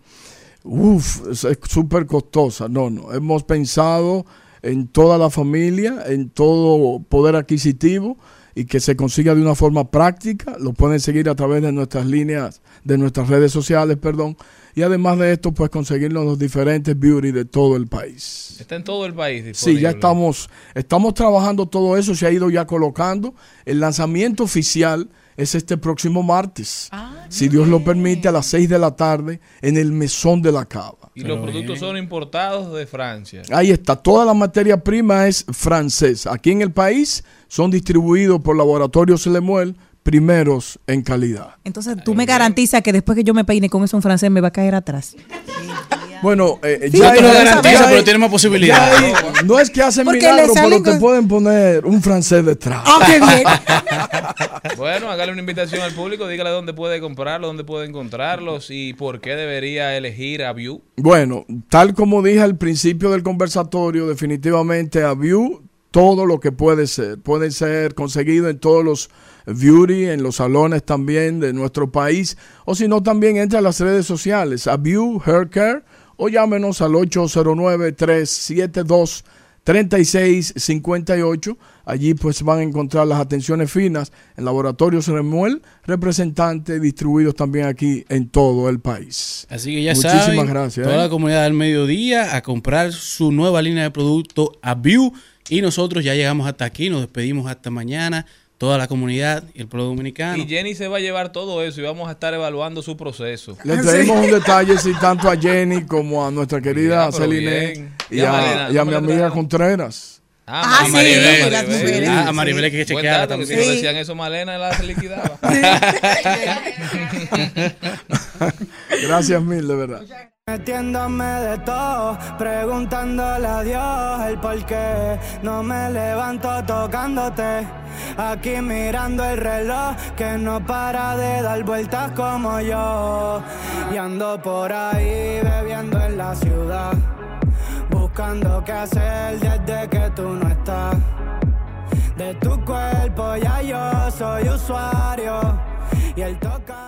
uff, es es súper costosa. No, no. Hemos pensado en toda la familia, en todo poder adquisitivo y que se consiga de una forma práctica. Lo pueden seguir a través de nuestras líneas, de nuestras redes sociales, perdón. Y además de esto, pues conseguirlo en los diferentes beauty de todo el país. Está en todo el país Sí, disponible. ya estamos, estamos trabajando todo eso, se ha ido ya colocando. El lanzamiento oficial es este próximo martes, si Dios lo permite, a las 6 de la tarde en el Mesón de la Cava. Y los productos son importados de Francia. Ahí está, toda la materia prima es francesa. Aquí en el país son distribuidos por Laboratorios Lemuel, primeros en calidad. Entonces tú me garantizas que después que yo me peine con eso en francés me va a caer atrás. Bueno, eh, Sí, ya ya hay- pero tiene más posibilidades. no es que hacen milagros, pero te pueden poner un francés detrás. ¡Ah, qué bien! Bueno, hágale una invitación al público, dígale dónde puede comprarlo, dónde puede encontrarlos y por qué debería elegir a View. Bueno, tal como dije al principio del conversatorio, definitivamente a View todo lo que puede ser. Puede ser conseguido en todos los beauty, en los salones también de nuestro país, o si no también entra a las redes sociales, a View Hair Care o llámenos al 809-372-3658. Allí pues van a encontrar las atenciones finas en Laboratorios Remuel, representantes distribuidos también aquí en todo el país. Así que ya Muchísimas saben, gracias. toda ¿eh? la comunidad del mediodía a comprar su nueva línea de producto a View. Y nosotros ya llegamos hasta aquí, nos despedimos hasta mañana. Toda la comunidad y el pueblo dominicano. Y Jenny se va a llevar todo eso y vamos a estar evaluando su proceso. Le traemos un detalle sí, tanto a Jenny como a nuestra querida Celine bien. y Y a a, Malena, y a ¿cómo mi amiga? Contreras. Ah, sí, Maribel, las Maribel. mujeres, Ah, a Maribel hay que dato, que Si también. no decían eso, Malena la liquidaba. Gracias mil, de verdad. Metiéndome de todo, preguntándole a Dios el por qué no me levanto tocándote. Aquí mirando el reloj que no para de dar vueltas como yo. Y ando por ahí bebiendo en la ciudad, buscando qué hacer desde que tú no estás. De tu cuerpo ya yo soy usuario y el toca.